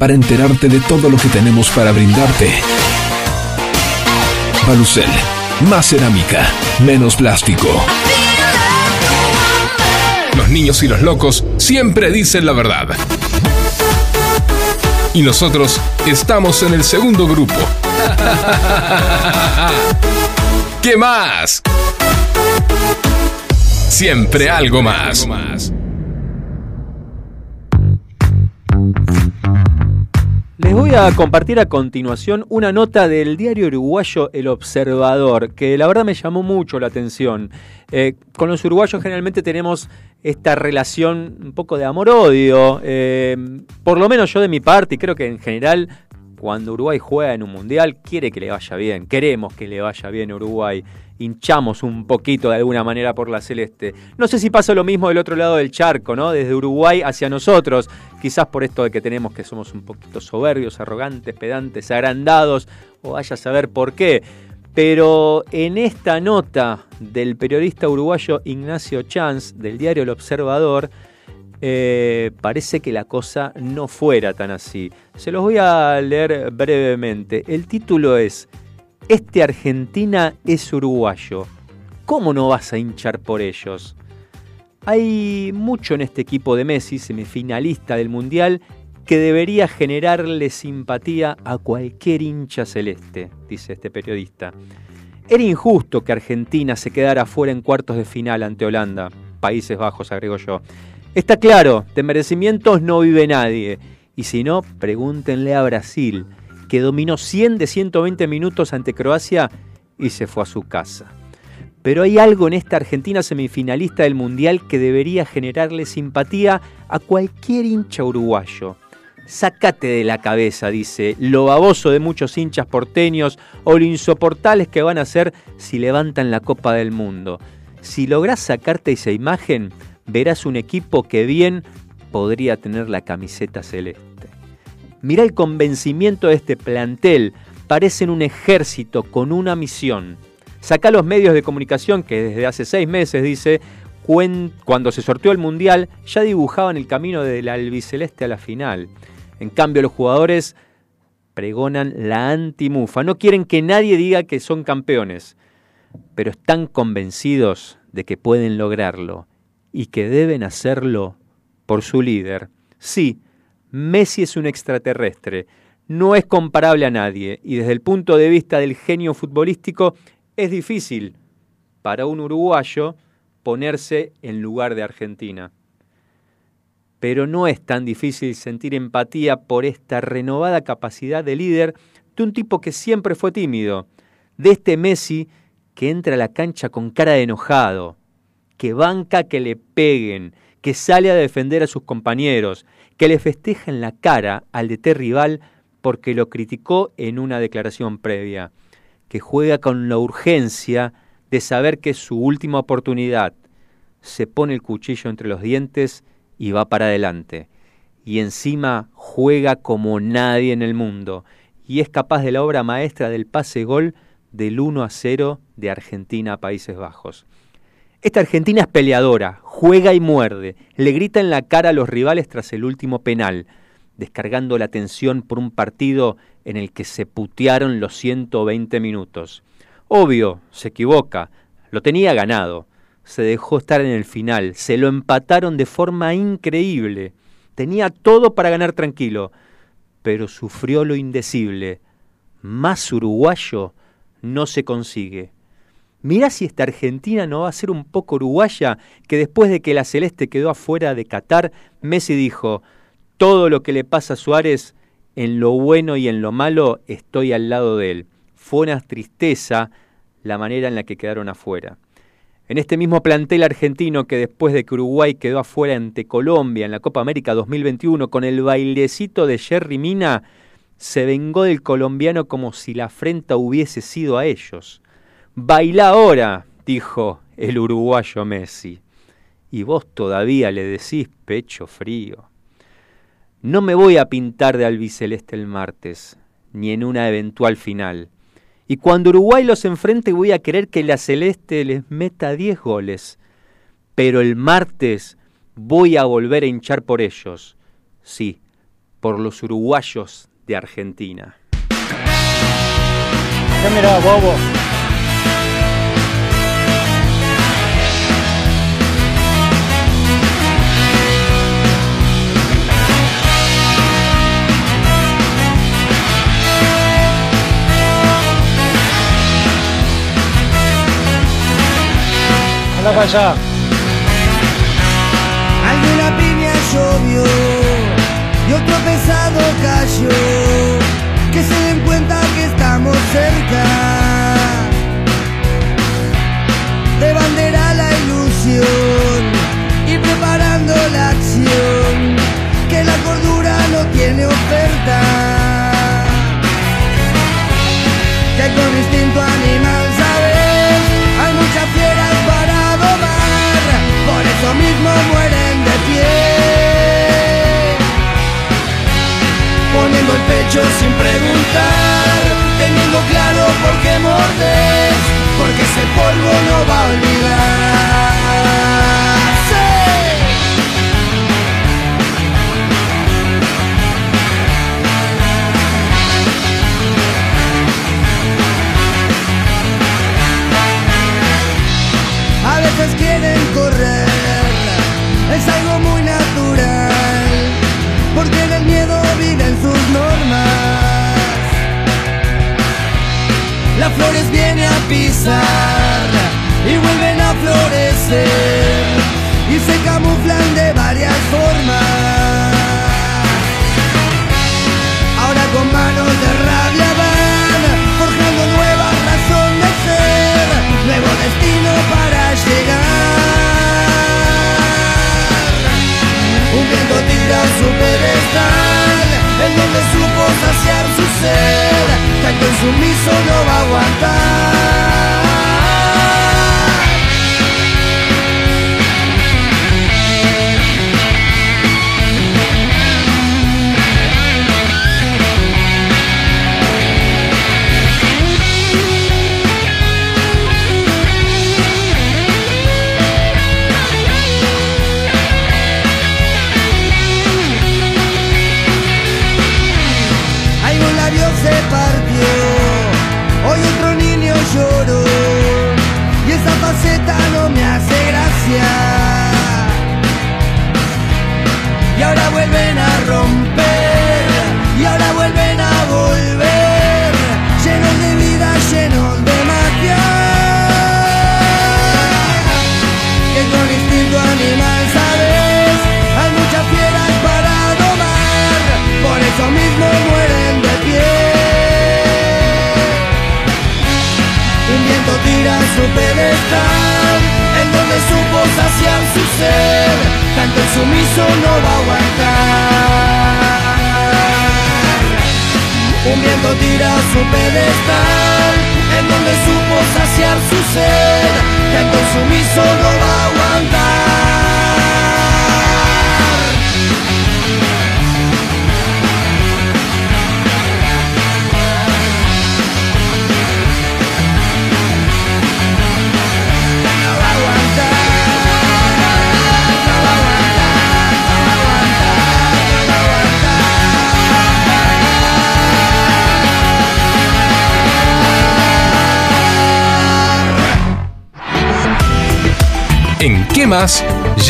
para enterarte de todo lo que tenemos para brindarte. Balucel, más cerámica, menos plástico. Los niños y los locos siempre dicen la verdad. Y nosotros estamos en el segundo grupo. [LAUGHS] ¿Qué más? Siempre algo más. Voy a compartir a continuación una nota del diario uruguayo El Observador, que la verdad me llamó mucho la atención. Eh, con los uruguayos generalmente tenemos esta relación un poco de amor-odio, eh, por lo menos yo de mi parte, y creo que en general cuando Uruguay juega en un mundial quiere que le vaya bien, queremos que le vaya bien Uruguay, hinchamos un poquito de alguna manera por la celeste. No sé si pasa lo mismo del otro lado del charco, ¿no? Desde Uruguay hacia nosotros, quizás por esto de que tenemos que somos un poquito soberbios, arrogantes, pedantes, agrandados, o vaya a saber por qué. Pero en esta nota del periodista uruguayo Ignacio Chanz, del diario El Observador, eh, parece que la cosa no fuera tan así. Se los voy a leer brevemente. El título es Este Argentina es uruguayo. ¿Cómo no vas a hinchar por ellos? Hay mucho en este equipo de Messi, semifinalista del Mundial, que debería generarle simpatía a cualquier hincha celeste, dice este periodista. Era injusto que Argentina se quedara fuera en cuartos de final ante Holanda, Países Bajos, agrego yo. Está claro, de merecimientos no vive nadie. Y si no, pregúntenle a Brasil, que dominó 100 de 120 minutos ante Croacia y se fue a su casa. Pero hay algo en esta Argentina semifinalista del Mundial que debería generarle simpatía a cualquier hincha uruguayo. Sácate de la cabeza, dice, lo baboso de muchos hinchas porteños o lo insoportables que van a ser si levantan la Copa del Mundo. Si lográs sacarte esa imagen, verás un equipo que bien podría tener la camiseta celeste. Mirá el convencimiento de este plantel, parecen un ejército con una misión. Saca los medios de comunicación que desde hace seis meses, dice, cuando se sorteó el Mundial, ya dibujaban el camino del albiceleste a la final. En cambio, los jugadores pregonan la antimufa. No quieren que nadie diga que son campeones, pero están convencidos de que pueden lograrlo y que deben hacerlo por su líder. Sí, Messi es un extraterrestre, no es comparable a nadie y desde el punto de vista del genio futbolístico es difícil para un uruguayo ponerse en lugar de Argentina. pero no es tan difícil sentir empatía por esta renovada capacidad de líder de un tipo que siempre fue tímido, de este Messi que entra a la cancha con cara de enojado, que banca que le peguen, que sale a defender a sus compañeros, que le festeja en la cara al DT rival porque lo criticó en una declaración previa, que juega con la urgencia de saber que es su última oportunidad, se pone el cuchillo entre los dientes y va para adelante. Y encima juega como nadie en el mundo y es capaz de la obra maestra del pase gol del 1 a 0 de Argentina a Países Bajos. Esta Argentina es peleadora, juega y muerde, le grita en la cara a los rivales tras el último penal, descargando la tensión por un partido en el que se putearon los 120 minutos. Obvio, se equivoca, lo tenía ganado, se dejó estar en el final, se lo empataron de forma increíble, tenía todo para ganar tranquilo, pero sufrió lo indecible. Más uruguayo no se consigue. Mirá si esta Argentina no va a ser un poco uruguaya, que después de que la Celeste quedó afuera de Qatar, Messi dijo, todo lo que le pasa a Suárez, en lo bueno y en lo malo, estoy al lado de él. Fue una tristeza la manera en la que quedaron afuera. En este mismo plantel argentino que después de que Uruguay quedó afuera ante Colombia en la Copa América 2021 con el bailecito de Jerry Mina, se vengó del colombiano como si la afrenta hubiese sido a ellos. Baila ahora, dijo el uruguayo Messi. Y vos todavía le decís pecho frío. No me voy a pintar de albiceleste el martes, ni en una eventual final. Y cuando Uruguay los enfrente voy a querer que la Celeste les meta 10 goles. Pero el martes voy a volver a hinchar por ellos. Sí, por los uruguayos de Argentina. ¿Qué bobo? Anda para allá. Alguna piña llovió y otro pesado cayó. Que se den cuenta que estamos cerca. De bandera la ilusión y preparando la acción. Que la cordura no tiene oferta. Que con instinto animal sabes, hay domar. Eso mismo mueren de pie. Poniendo el pecho sin preguntar, teniendo claro por qué mordes, porque ese polvo no va a olvidarse.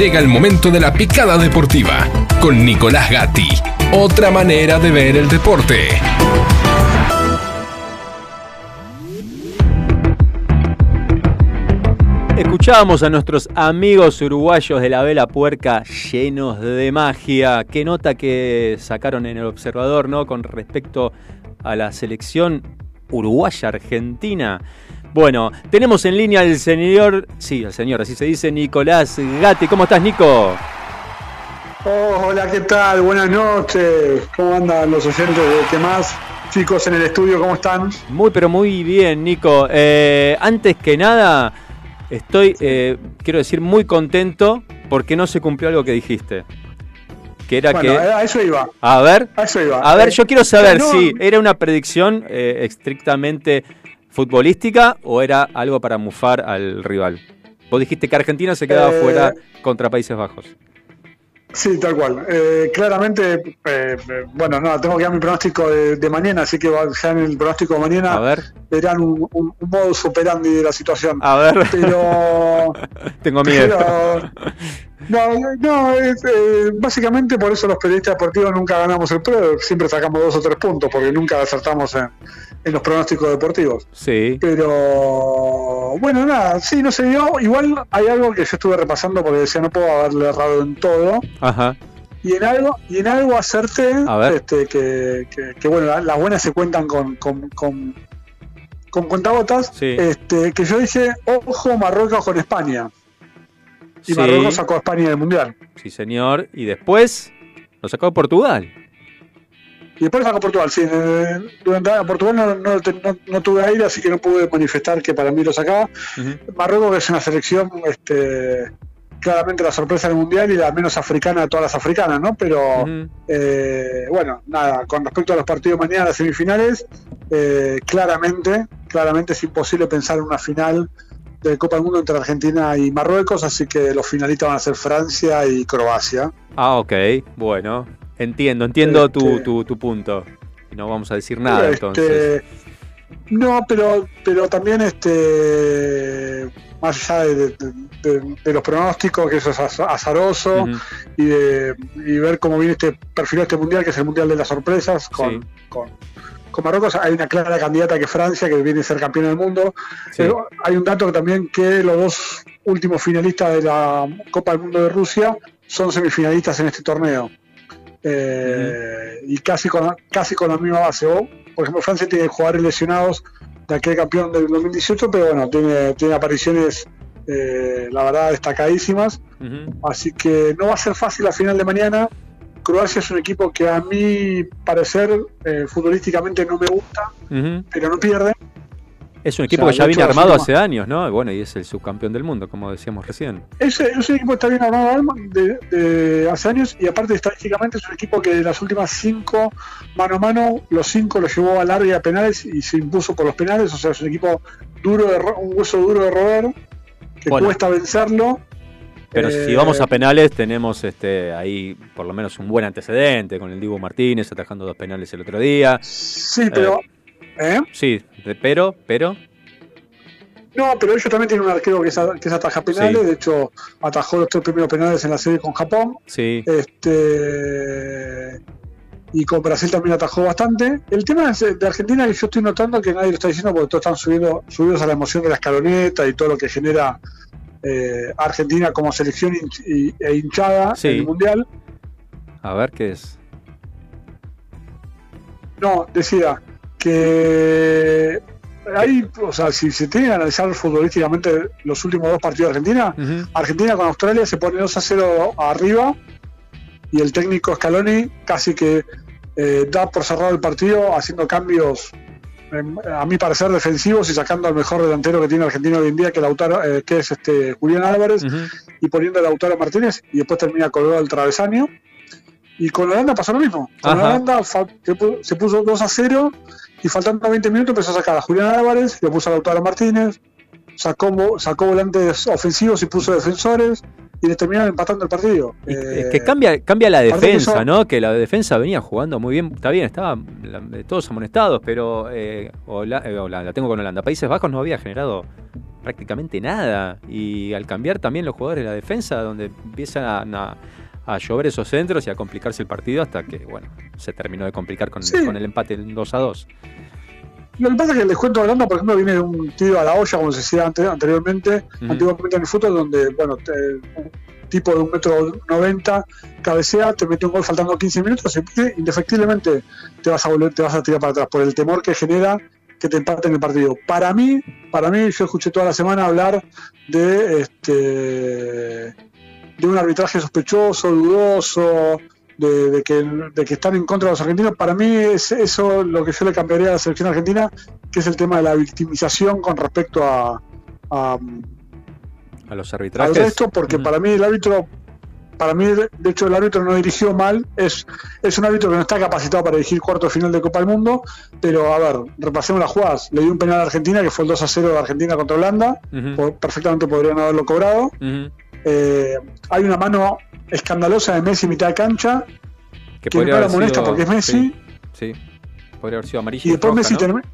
Llega el momento de la picada deportiva con Nicolás Gatti. Otra manera de ver el deporte. Escuchábamos a nuestros amigos uruguayos de la vela puerca llenos de magia. Qué nota que sacaron en el observador, ¿no? Con respecto a la selección uruguaya-argentina. Bueno, tenemos en línea al señor, sí, al señor, así se dice, Nicolás Gatti. ¿Cómo estás, Nico? Oh, hola, ¿qué tal? Buenas noches. ¿Cómo andan los oyentes de qué más? Chicos en el estudio, ¿cómo están? Muy, pero muy bien, Nico. Eh, antes que nada, estoy, eh, quiero decir, muy contento porque no se cumplió algo que dijiste. Que era Bueno, que... a eso iba. A ver, A eso iba. a ver, Eh, yo quiero saber no, si era una predicción eh, estrictamente futbolística o era algo para mufar al rival. Vos dijiste que Argentina se quedaba Eh, fuera contra Países Bajos. Sí, tal cual. Eh, claramente, eh, bueno, no, tengo que dar mi pronóstico de, de mañana, así que va- ya en el pronóstico de mañana A ver. verán un, un, un modus operandi de la situación. A ver. Pero. [LAUGHS] Tengo miedo. pero- no, no, es, eh, básicamente por eso los periodistas deportivos nunca ganamos el premio, siempre sacamos dos o tres puntos, porque nunca acertamos en, en los pronósticos deportivos. Sí. Pero bueno, nada, sí, no se dio. Igual hay algo que yo estuve repasando porque decía no puedo haberle errado en todo. Ajá. Y en algo, y en algo acerté, A ver. este, que, que- que, bueno, la- las buenas se cuentan con, con, con, con cuentagotas. Sí. Este, que yo dije, ojo Marruecos con España. Y Sí. Marruecos sacó a España del Mundial. Sí, señor. Y después lo sacó Portugal. Y después sacó Portugal, sí. Durante a Portugal no, no, no- no tuve aire, así que no pude manifestar que para mí lo sacaba. Marruecos es una selección este, claramente la sorpresa del mundial y la menos africana de todas las africanas, ¿no? Pero eh, bueno, nada, con respecto a los partidos mañana, las semifinales, eh, claramente, claramente es imposible pensar en una final de Copa del Mundo entre Argentina y Marruecos, así que los finalistas van a ser Francia y Croacia. Ah, ok. Bueno. Entiendo, entiendo tu, Este- tu, tu punto. No vamos a decir nada Este, entonces. No, pero, pero también este más allá de, de- de- de los pronósticos, que eso es az- azaroso, y, de, y ver cómo viene este perfil este mundial, que es el mundial de las sorpresas, con, Sí. con, con Marruecos hay una clara candidata que Francia, que viene a ser campeona del mundo. Sí. Pero hay un dato también que los dos últimos finalistas de la Copa del Mundo de Rusia son semifinalistas en este torneo. Eh, Y casi con, casi con la misma base. O, por ejemplo, Francia tiene jugadores lesionados de aquel campeón del 2018, pero bueno, tiene, tiene apariciones, eh, la verdad, destacadísimas. Así que no va a ser fácil la final de mañana. Croacia es un equipo que a mi parecer eh, futbolísticamente no me gusta, pero no pierde. Es un equipo O sea, que ya viene armado hace años, ¿no? Y Bueno, y es el subcampeón del mundo, como decíamos recién. Es, es un equipo que está bien armado de, de hace años y aparte estadísticamente es un equipo que de las últimas cinco mano a mano, los cinco los llevó a larga y a penales y se impuso por los penales. O sea, es un equipo duro, de, ro- un hueso duro de roer que Bueno. cuesta vencerlo. Pero Eh, si vamos a penales, tenemos este ahí por lo menos un buen antecedente con el Dibu Martínez atajando dos penales el otro día. Sí, pero. ¿eh? Sí, de- pero, pero. No, pero ellos también tienen un arquero que es, a- que es ataja penales. Sí. De hecho, atajó los tres primeros penales en la serie con Japón. Sí. Este y con Brasil también atajó bastante. El tema es, eh, de Argentina que yo estoy notando que nadie lo está diciendo porque todos están subiendo, subidos a la emoción de la escaloneta y todo lo que genera eh, Argentina como selección e hinchada Sí. en el mundial. A ver qué es. No, decía que ahí, o sea, si se tiene que analizar futbolísticamente los últimos dos partidos de Argentina, Argentina con Australia se pone 2 a 0 arriba y el técnico Scaloni casi que eh, da por cerrado el partido haciendo cambios, a mi parecer, defensivos y sacando al mejor delantero que tiene Argentina hoy en día, que, Lautaro, eh, que es este Julián Álvarez, y poniendo a Lautaro Martínez y después termina colgado el travesaño. Y con Holanda pasó lo mismo. Con Ajá. Holanda se pu- se puso 2 a 0 y faltando 20 minutos empezó a sacar a Julián Álvarez, le puso a Lautaro Martínez, sacó, sacó volantes ofensivos y puso defensores y le terminaron empatando el partido. Es Eh, que cambia, cambia la que defensa, ¿no? Que la defensa venía jugando muy bien. Está bien, estaban todos amonestados, pero eh, Hola- eh, Holanda, tengo con Holanda. Países Bajos no había generado prácticamente nada. Y al cambiar también los jugadores de la defensa, donde empiezan a, a llover esos centros y a complicarse el partido hasta que, bueno, se terminó de complicar con, Sí. con el empate en 2 a 2. Lo que pasa es que el descuento de Holanda, por ejemplo, viene de un tiro a la olla, como se decía ante- anteriormente, antiguamente en el fútbol, donde, bueno, te- un tipo de un metro noventa cabecea, te mete un gol faltando 15 minutos y indefectiblemente te vas a volver, te vas a tirar para atrás por el temor que genera que te empaten el partido. Para mí, para mí, yo escuché toda la semana hablar de este de un arbitraje sospechoso, dudoso, de, de que, de que están en contra de los argentinos. Para mí es eso lo que yo le cambiaría a la selección argentina, que es el tema de la victimización con respecto a, a- A los al arbitrajes. resto, porque para mí el árbitro, para mí de hecho el árbitro no dirigió mal, es, es un árbitro que no está capacitado para dirigir cuarto final de Copa del Mundo, pero a ver, repasemos las jugadas. Le dio un penal a Argentina, que fue el 2 a 0 de Argentina contra Holanda, perfectamente podrían haberlo cobrado. Eh, hay una mano escandalosa de Messi mitad de cancha, Que que no podría la haber molesta porque es Messi, Sí, sí. podría haber sido amarillo. y después roja, Messi ¿no? termina.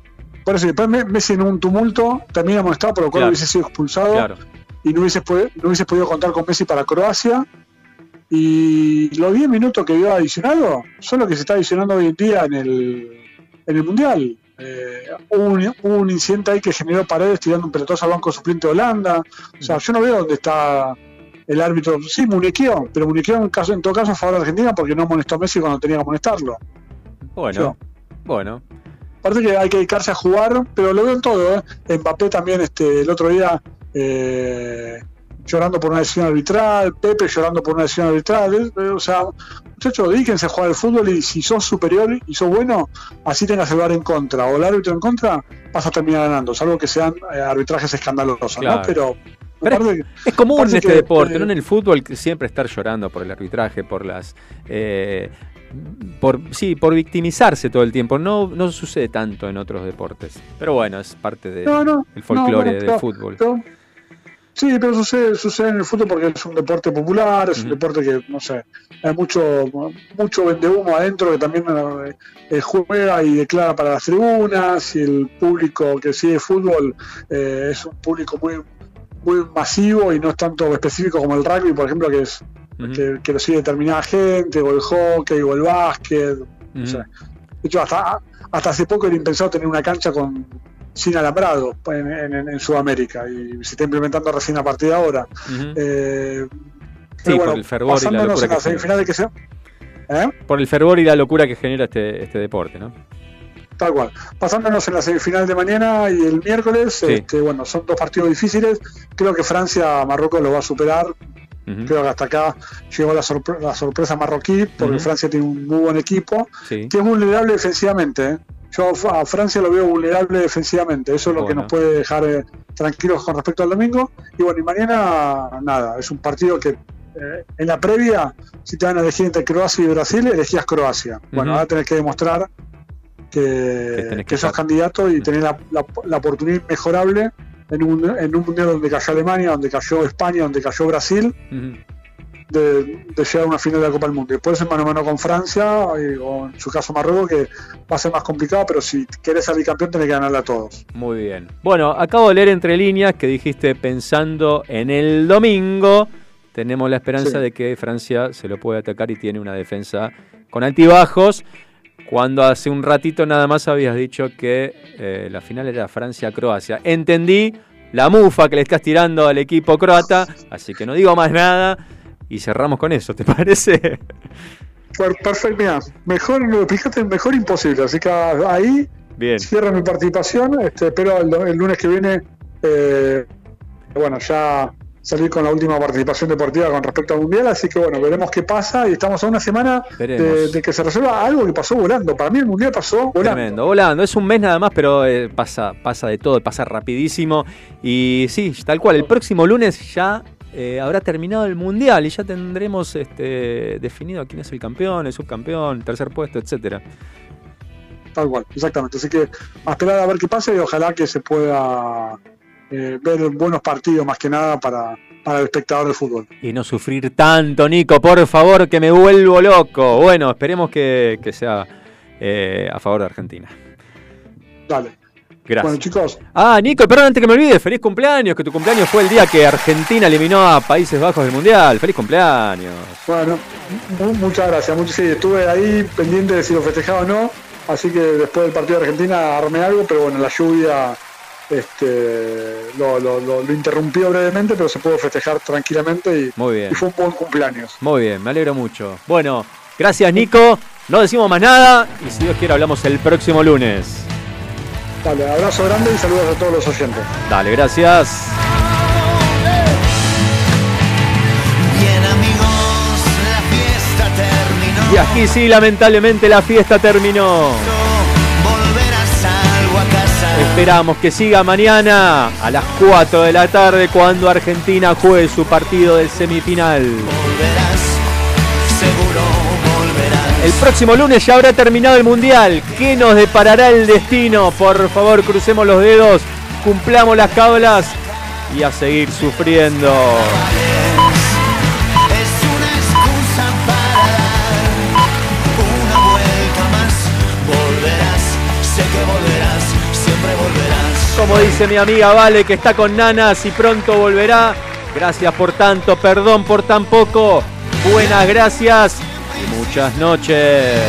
Por eso, después Me- Messi en un tumulto termina amonestado, por lo cual Claro. hubiese sido expulsado Claro. y no hubiese, no hubiese podido contar con Messi para Croacia. Y los 10 minutos que dio adicionado son los que se está adicionando hoy en día en el, en el Mundial. Eh, hubo, un, hubo un incidente ahí que generó paredes tirando un pelotazo al banco suplente de Holanda. O sea, yo no veo dónde está el árbitro. Sí, muñequeó, pero muñequeó en, caso, en todo caso a favor de Argentina porque no amonestó a Messi cuando tenía que amonestarlo. Bueno, bueno. Aparte que hay que dedicarse a jugar, pero lo veo en todo. ¿eh? Mbappé también este, el otro día eh, llorando por una decisión arbitral, Pepe llorando por una decisión arbitral. ¿eh? O sea, muchachos, dedíquense a jugar al fútbol y si sos superior y sos bueno, así tengas el VAR en contra o el árbitro en contra, vas a terminar ganando, salvo que sean eh, arbitrajes escandalosos, Claro. ¿no? Pero, Pero Es común en este que, deporte, eh, ¿no? En el fútbol que siempre estar llorando por el arbitraje, por las. eh, por, sí, por victimizarse todo el tiempo. No, no sucede tanto en otros deportes. Pero bueno, es parte del No, no, folclore no, bueno, del fútbol. sí, pero sucede, sucede en el fútbol porque es un deporte popular, es un deporte que, no sé, hay mucho, mucho vendehumo adentro que también eh, juega y declara para las tribunas y el público que sigue fútbol eh, es un público muy muy masivo y no es tanto específico como el rugby, por ejemplo, que es que, que lo sigue determinada gente, o el hockey, o el básquet. no sé. De hecho, hasta, hasta hace poco era impensado tener una cancha con sin alambrado en, en- en Sudamérica y se está implementando recién a partir de ahora. Eh, Sí, pero por bueno, el fervor y la basándonos locura en la que genera. semifinal de que sea. ¿Eh? Por el fervor y la locura que genera este, este deporte, ¿no? Tal cual. Pasándonos en la semifinal de mañana y el miércoles, este, bueno, son dos partidos difíciles. Creo que Francia Marruecos lo va a superar. Creo que hasta acá llegó la, sorpre- la sorpresa marroquí, porque Ujú. Francia tiene un muy buen equipo, Sí. que es vulnerable defensivamente. ¿eh? Yo a Francia lo veo vulnerable defensivamente. Eso es lo que nos puede dejar eh, tranquilos con respecto al domingo. Y bueno, y mañana, nada, es un partido que eh, en la previa, si te van a elegir entre Croacia y Brasil, elegías Croacia. Bueno, Ujú. ahora tenés que demostrar que, que, que sos estar. candidato y tenés la, la- la oportunidad inmejorable en un, en un mundial donde cayó Alemania, donde cayó España, donde cayó Brasil, de, de llegar a una final de la Copa del Mundo. Y después en mano a mano con Francia, y- o en su caso Marruecos, que va a ser más complicado, pero si querés salir campeón tenés que ganarle a todos. Muy bien. Bueno, acabo de leer entre líneas que dijiste pensando en el domingo. Tenemos la esperanza Sí. de que Francia se lo puede atacar y tiene una defensa con altibajos. Cuando hace un ratito nada más habías dicho que eh, la final era Francia-Croacia. Entendí la mufa que le estás tirando al equipo croata, así que no digo más nada y cerramos con eso, ¿te parece? Per- Perfecto, mira, mejor, explicaste mejor imposible, así que ahí Bien. cierro mi participación. Este, espero el, el lunes que viene, eh, bueno, ya salir con la última participación deportiva con respecto al Mundial. Así que bueno, veremos qué pasa. Y estamos a una semana de, que se resuelva algo que pasó volando. Para mí el Mundial pasó volando. Tremendo, volando. Es un mes nada más, pero eh, pasa, pasa de todo, pasa rapidísimo. Y sí, tal cual, el próximo lunes ya eh, habrá terminado el Mundial y ya tendremos este, definido quién es el campeón, el subcampeón, tercer puesto, etcétera. Tal cual, exactamente. Así que a esperar a ver qué pasa y ojalá que se pueda eh, ver buenos partidos más que nada para, para el espectador de fútbol. Y no sufrir tanto, Nico, por favor, que me vuelvo loco. Bueno, esperemos que, que sea eh, a favor de Argentina. Dale. Gracias. Bueno, chicos, Ah, Nico, perdón, antes que me olvide, feliz cumpleaños, que tu cumpleaños fue el día que Argentina eliminó a Países Bajos del Mundial. Feliz cumpleaños. bueno, mu- muchas gracias. Muchas, sí, estuve ahí pendiente de si lo festejaba o no. Así que después del partido de Argentina armé algo, pero bueno, la lluvia este, lo, lo- lo- lo interrumpió brevemente, pero se pudo festejar tranquilamente y, Muy bien. y fue un buen cumpleaños. Muy bien, me alegro mucho. Bueno, gracias Nico. No decimos más nada y si Dios quiere hablamos el próximo lunes. Dale, abrazo grande y saludos a todos los oyentes. Dale, gracias. Bien amigos, la fiesta terminó. Y aquí sí, lamentablemente la fiesta terminó. Esperamos que siga mañana a las 4 de la tarde cuando Argentina juegue su partido de semifinal. Volverás, seguro volverás. El próximo lunes ya habrá terminado el Mundial. ¿Qué nos deparará el destino? Por favor, crucemos los dedos, cumplamos las cábalas y a seguir sufriendo. Como dice mi amiga Vale, que está con nanas y pronto volverá. Gracias por tanto, perdón por tan poco. Buenas gracias y muchas noches.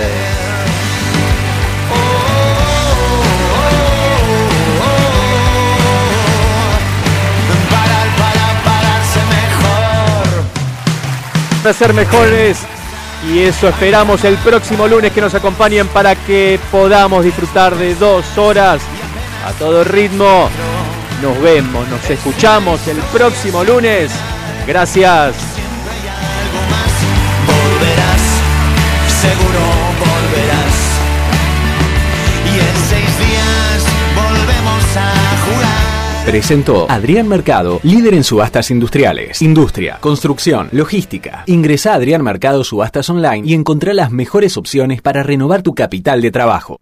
Para, ser mejores y eso esperamos el próximo lunes que nos acompañen para que podamos disfrutar de dos horas a todo ritmo. Nos vemos, nos escuchamos el próximo lunes. Gracias. Volverás, seguro volverás. Y en seis días volvemos a jugar. Presentó Adrián Mercado, líder en subastas industriales, industria, construcción, logística. Ingresa a Adrián Mercado Subastas Online y encontrá las mejores opciones para renovar tu capital de trabajo.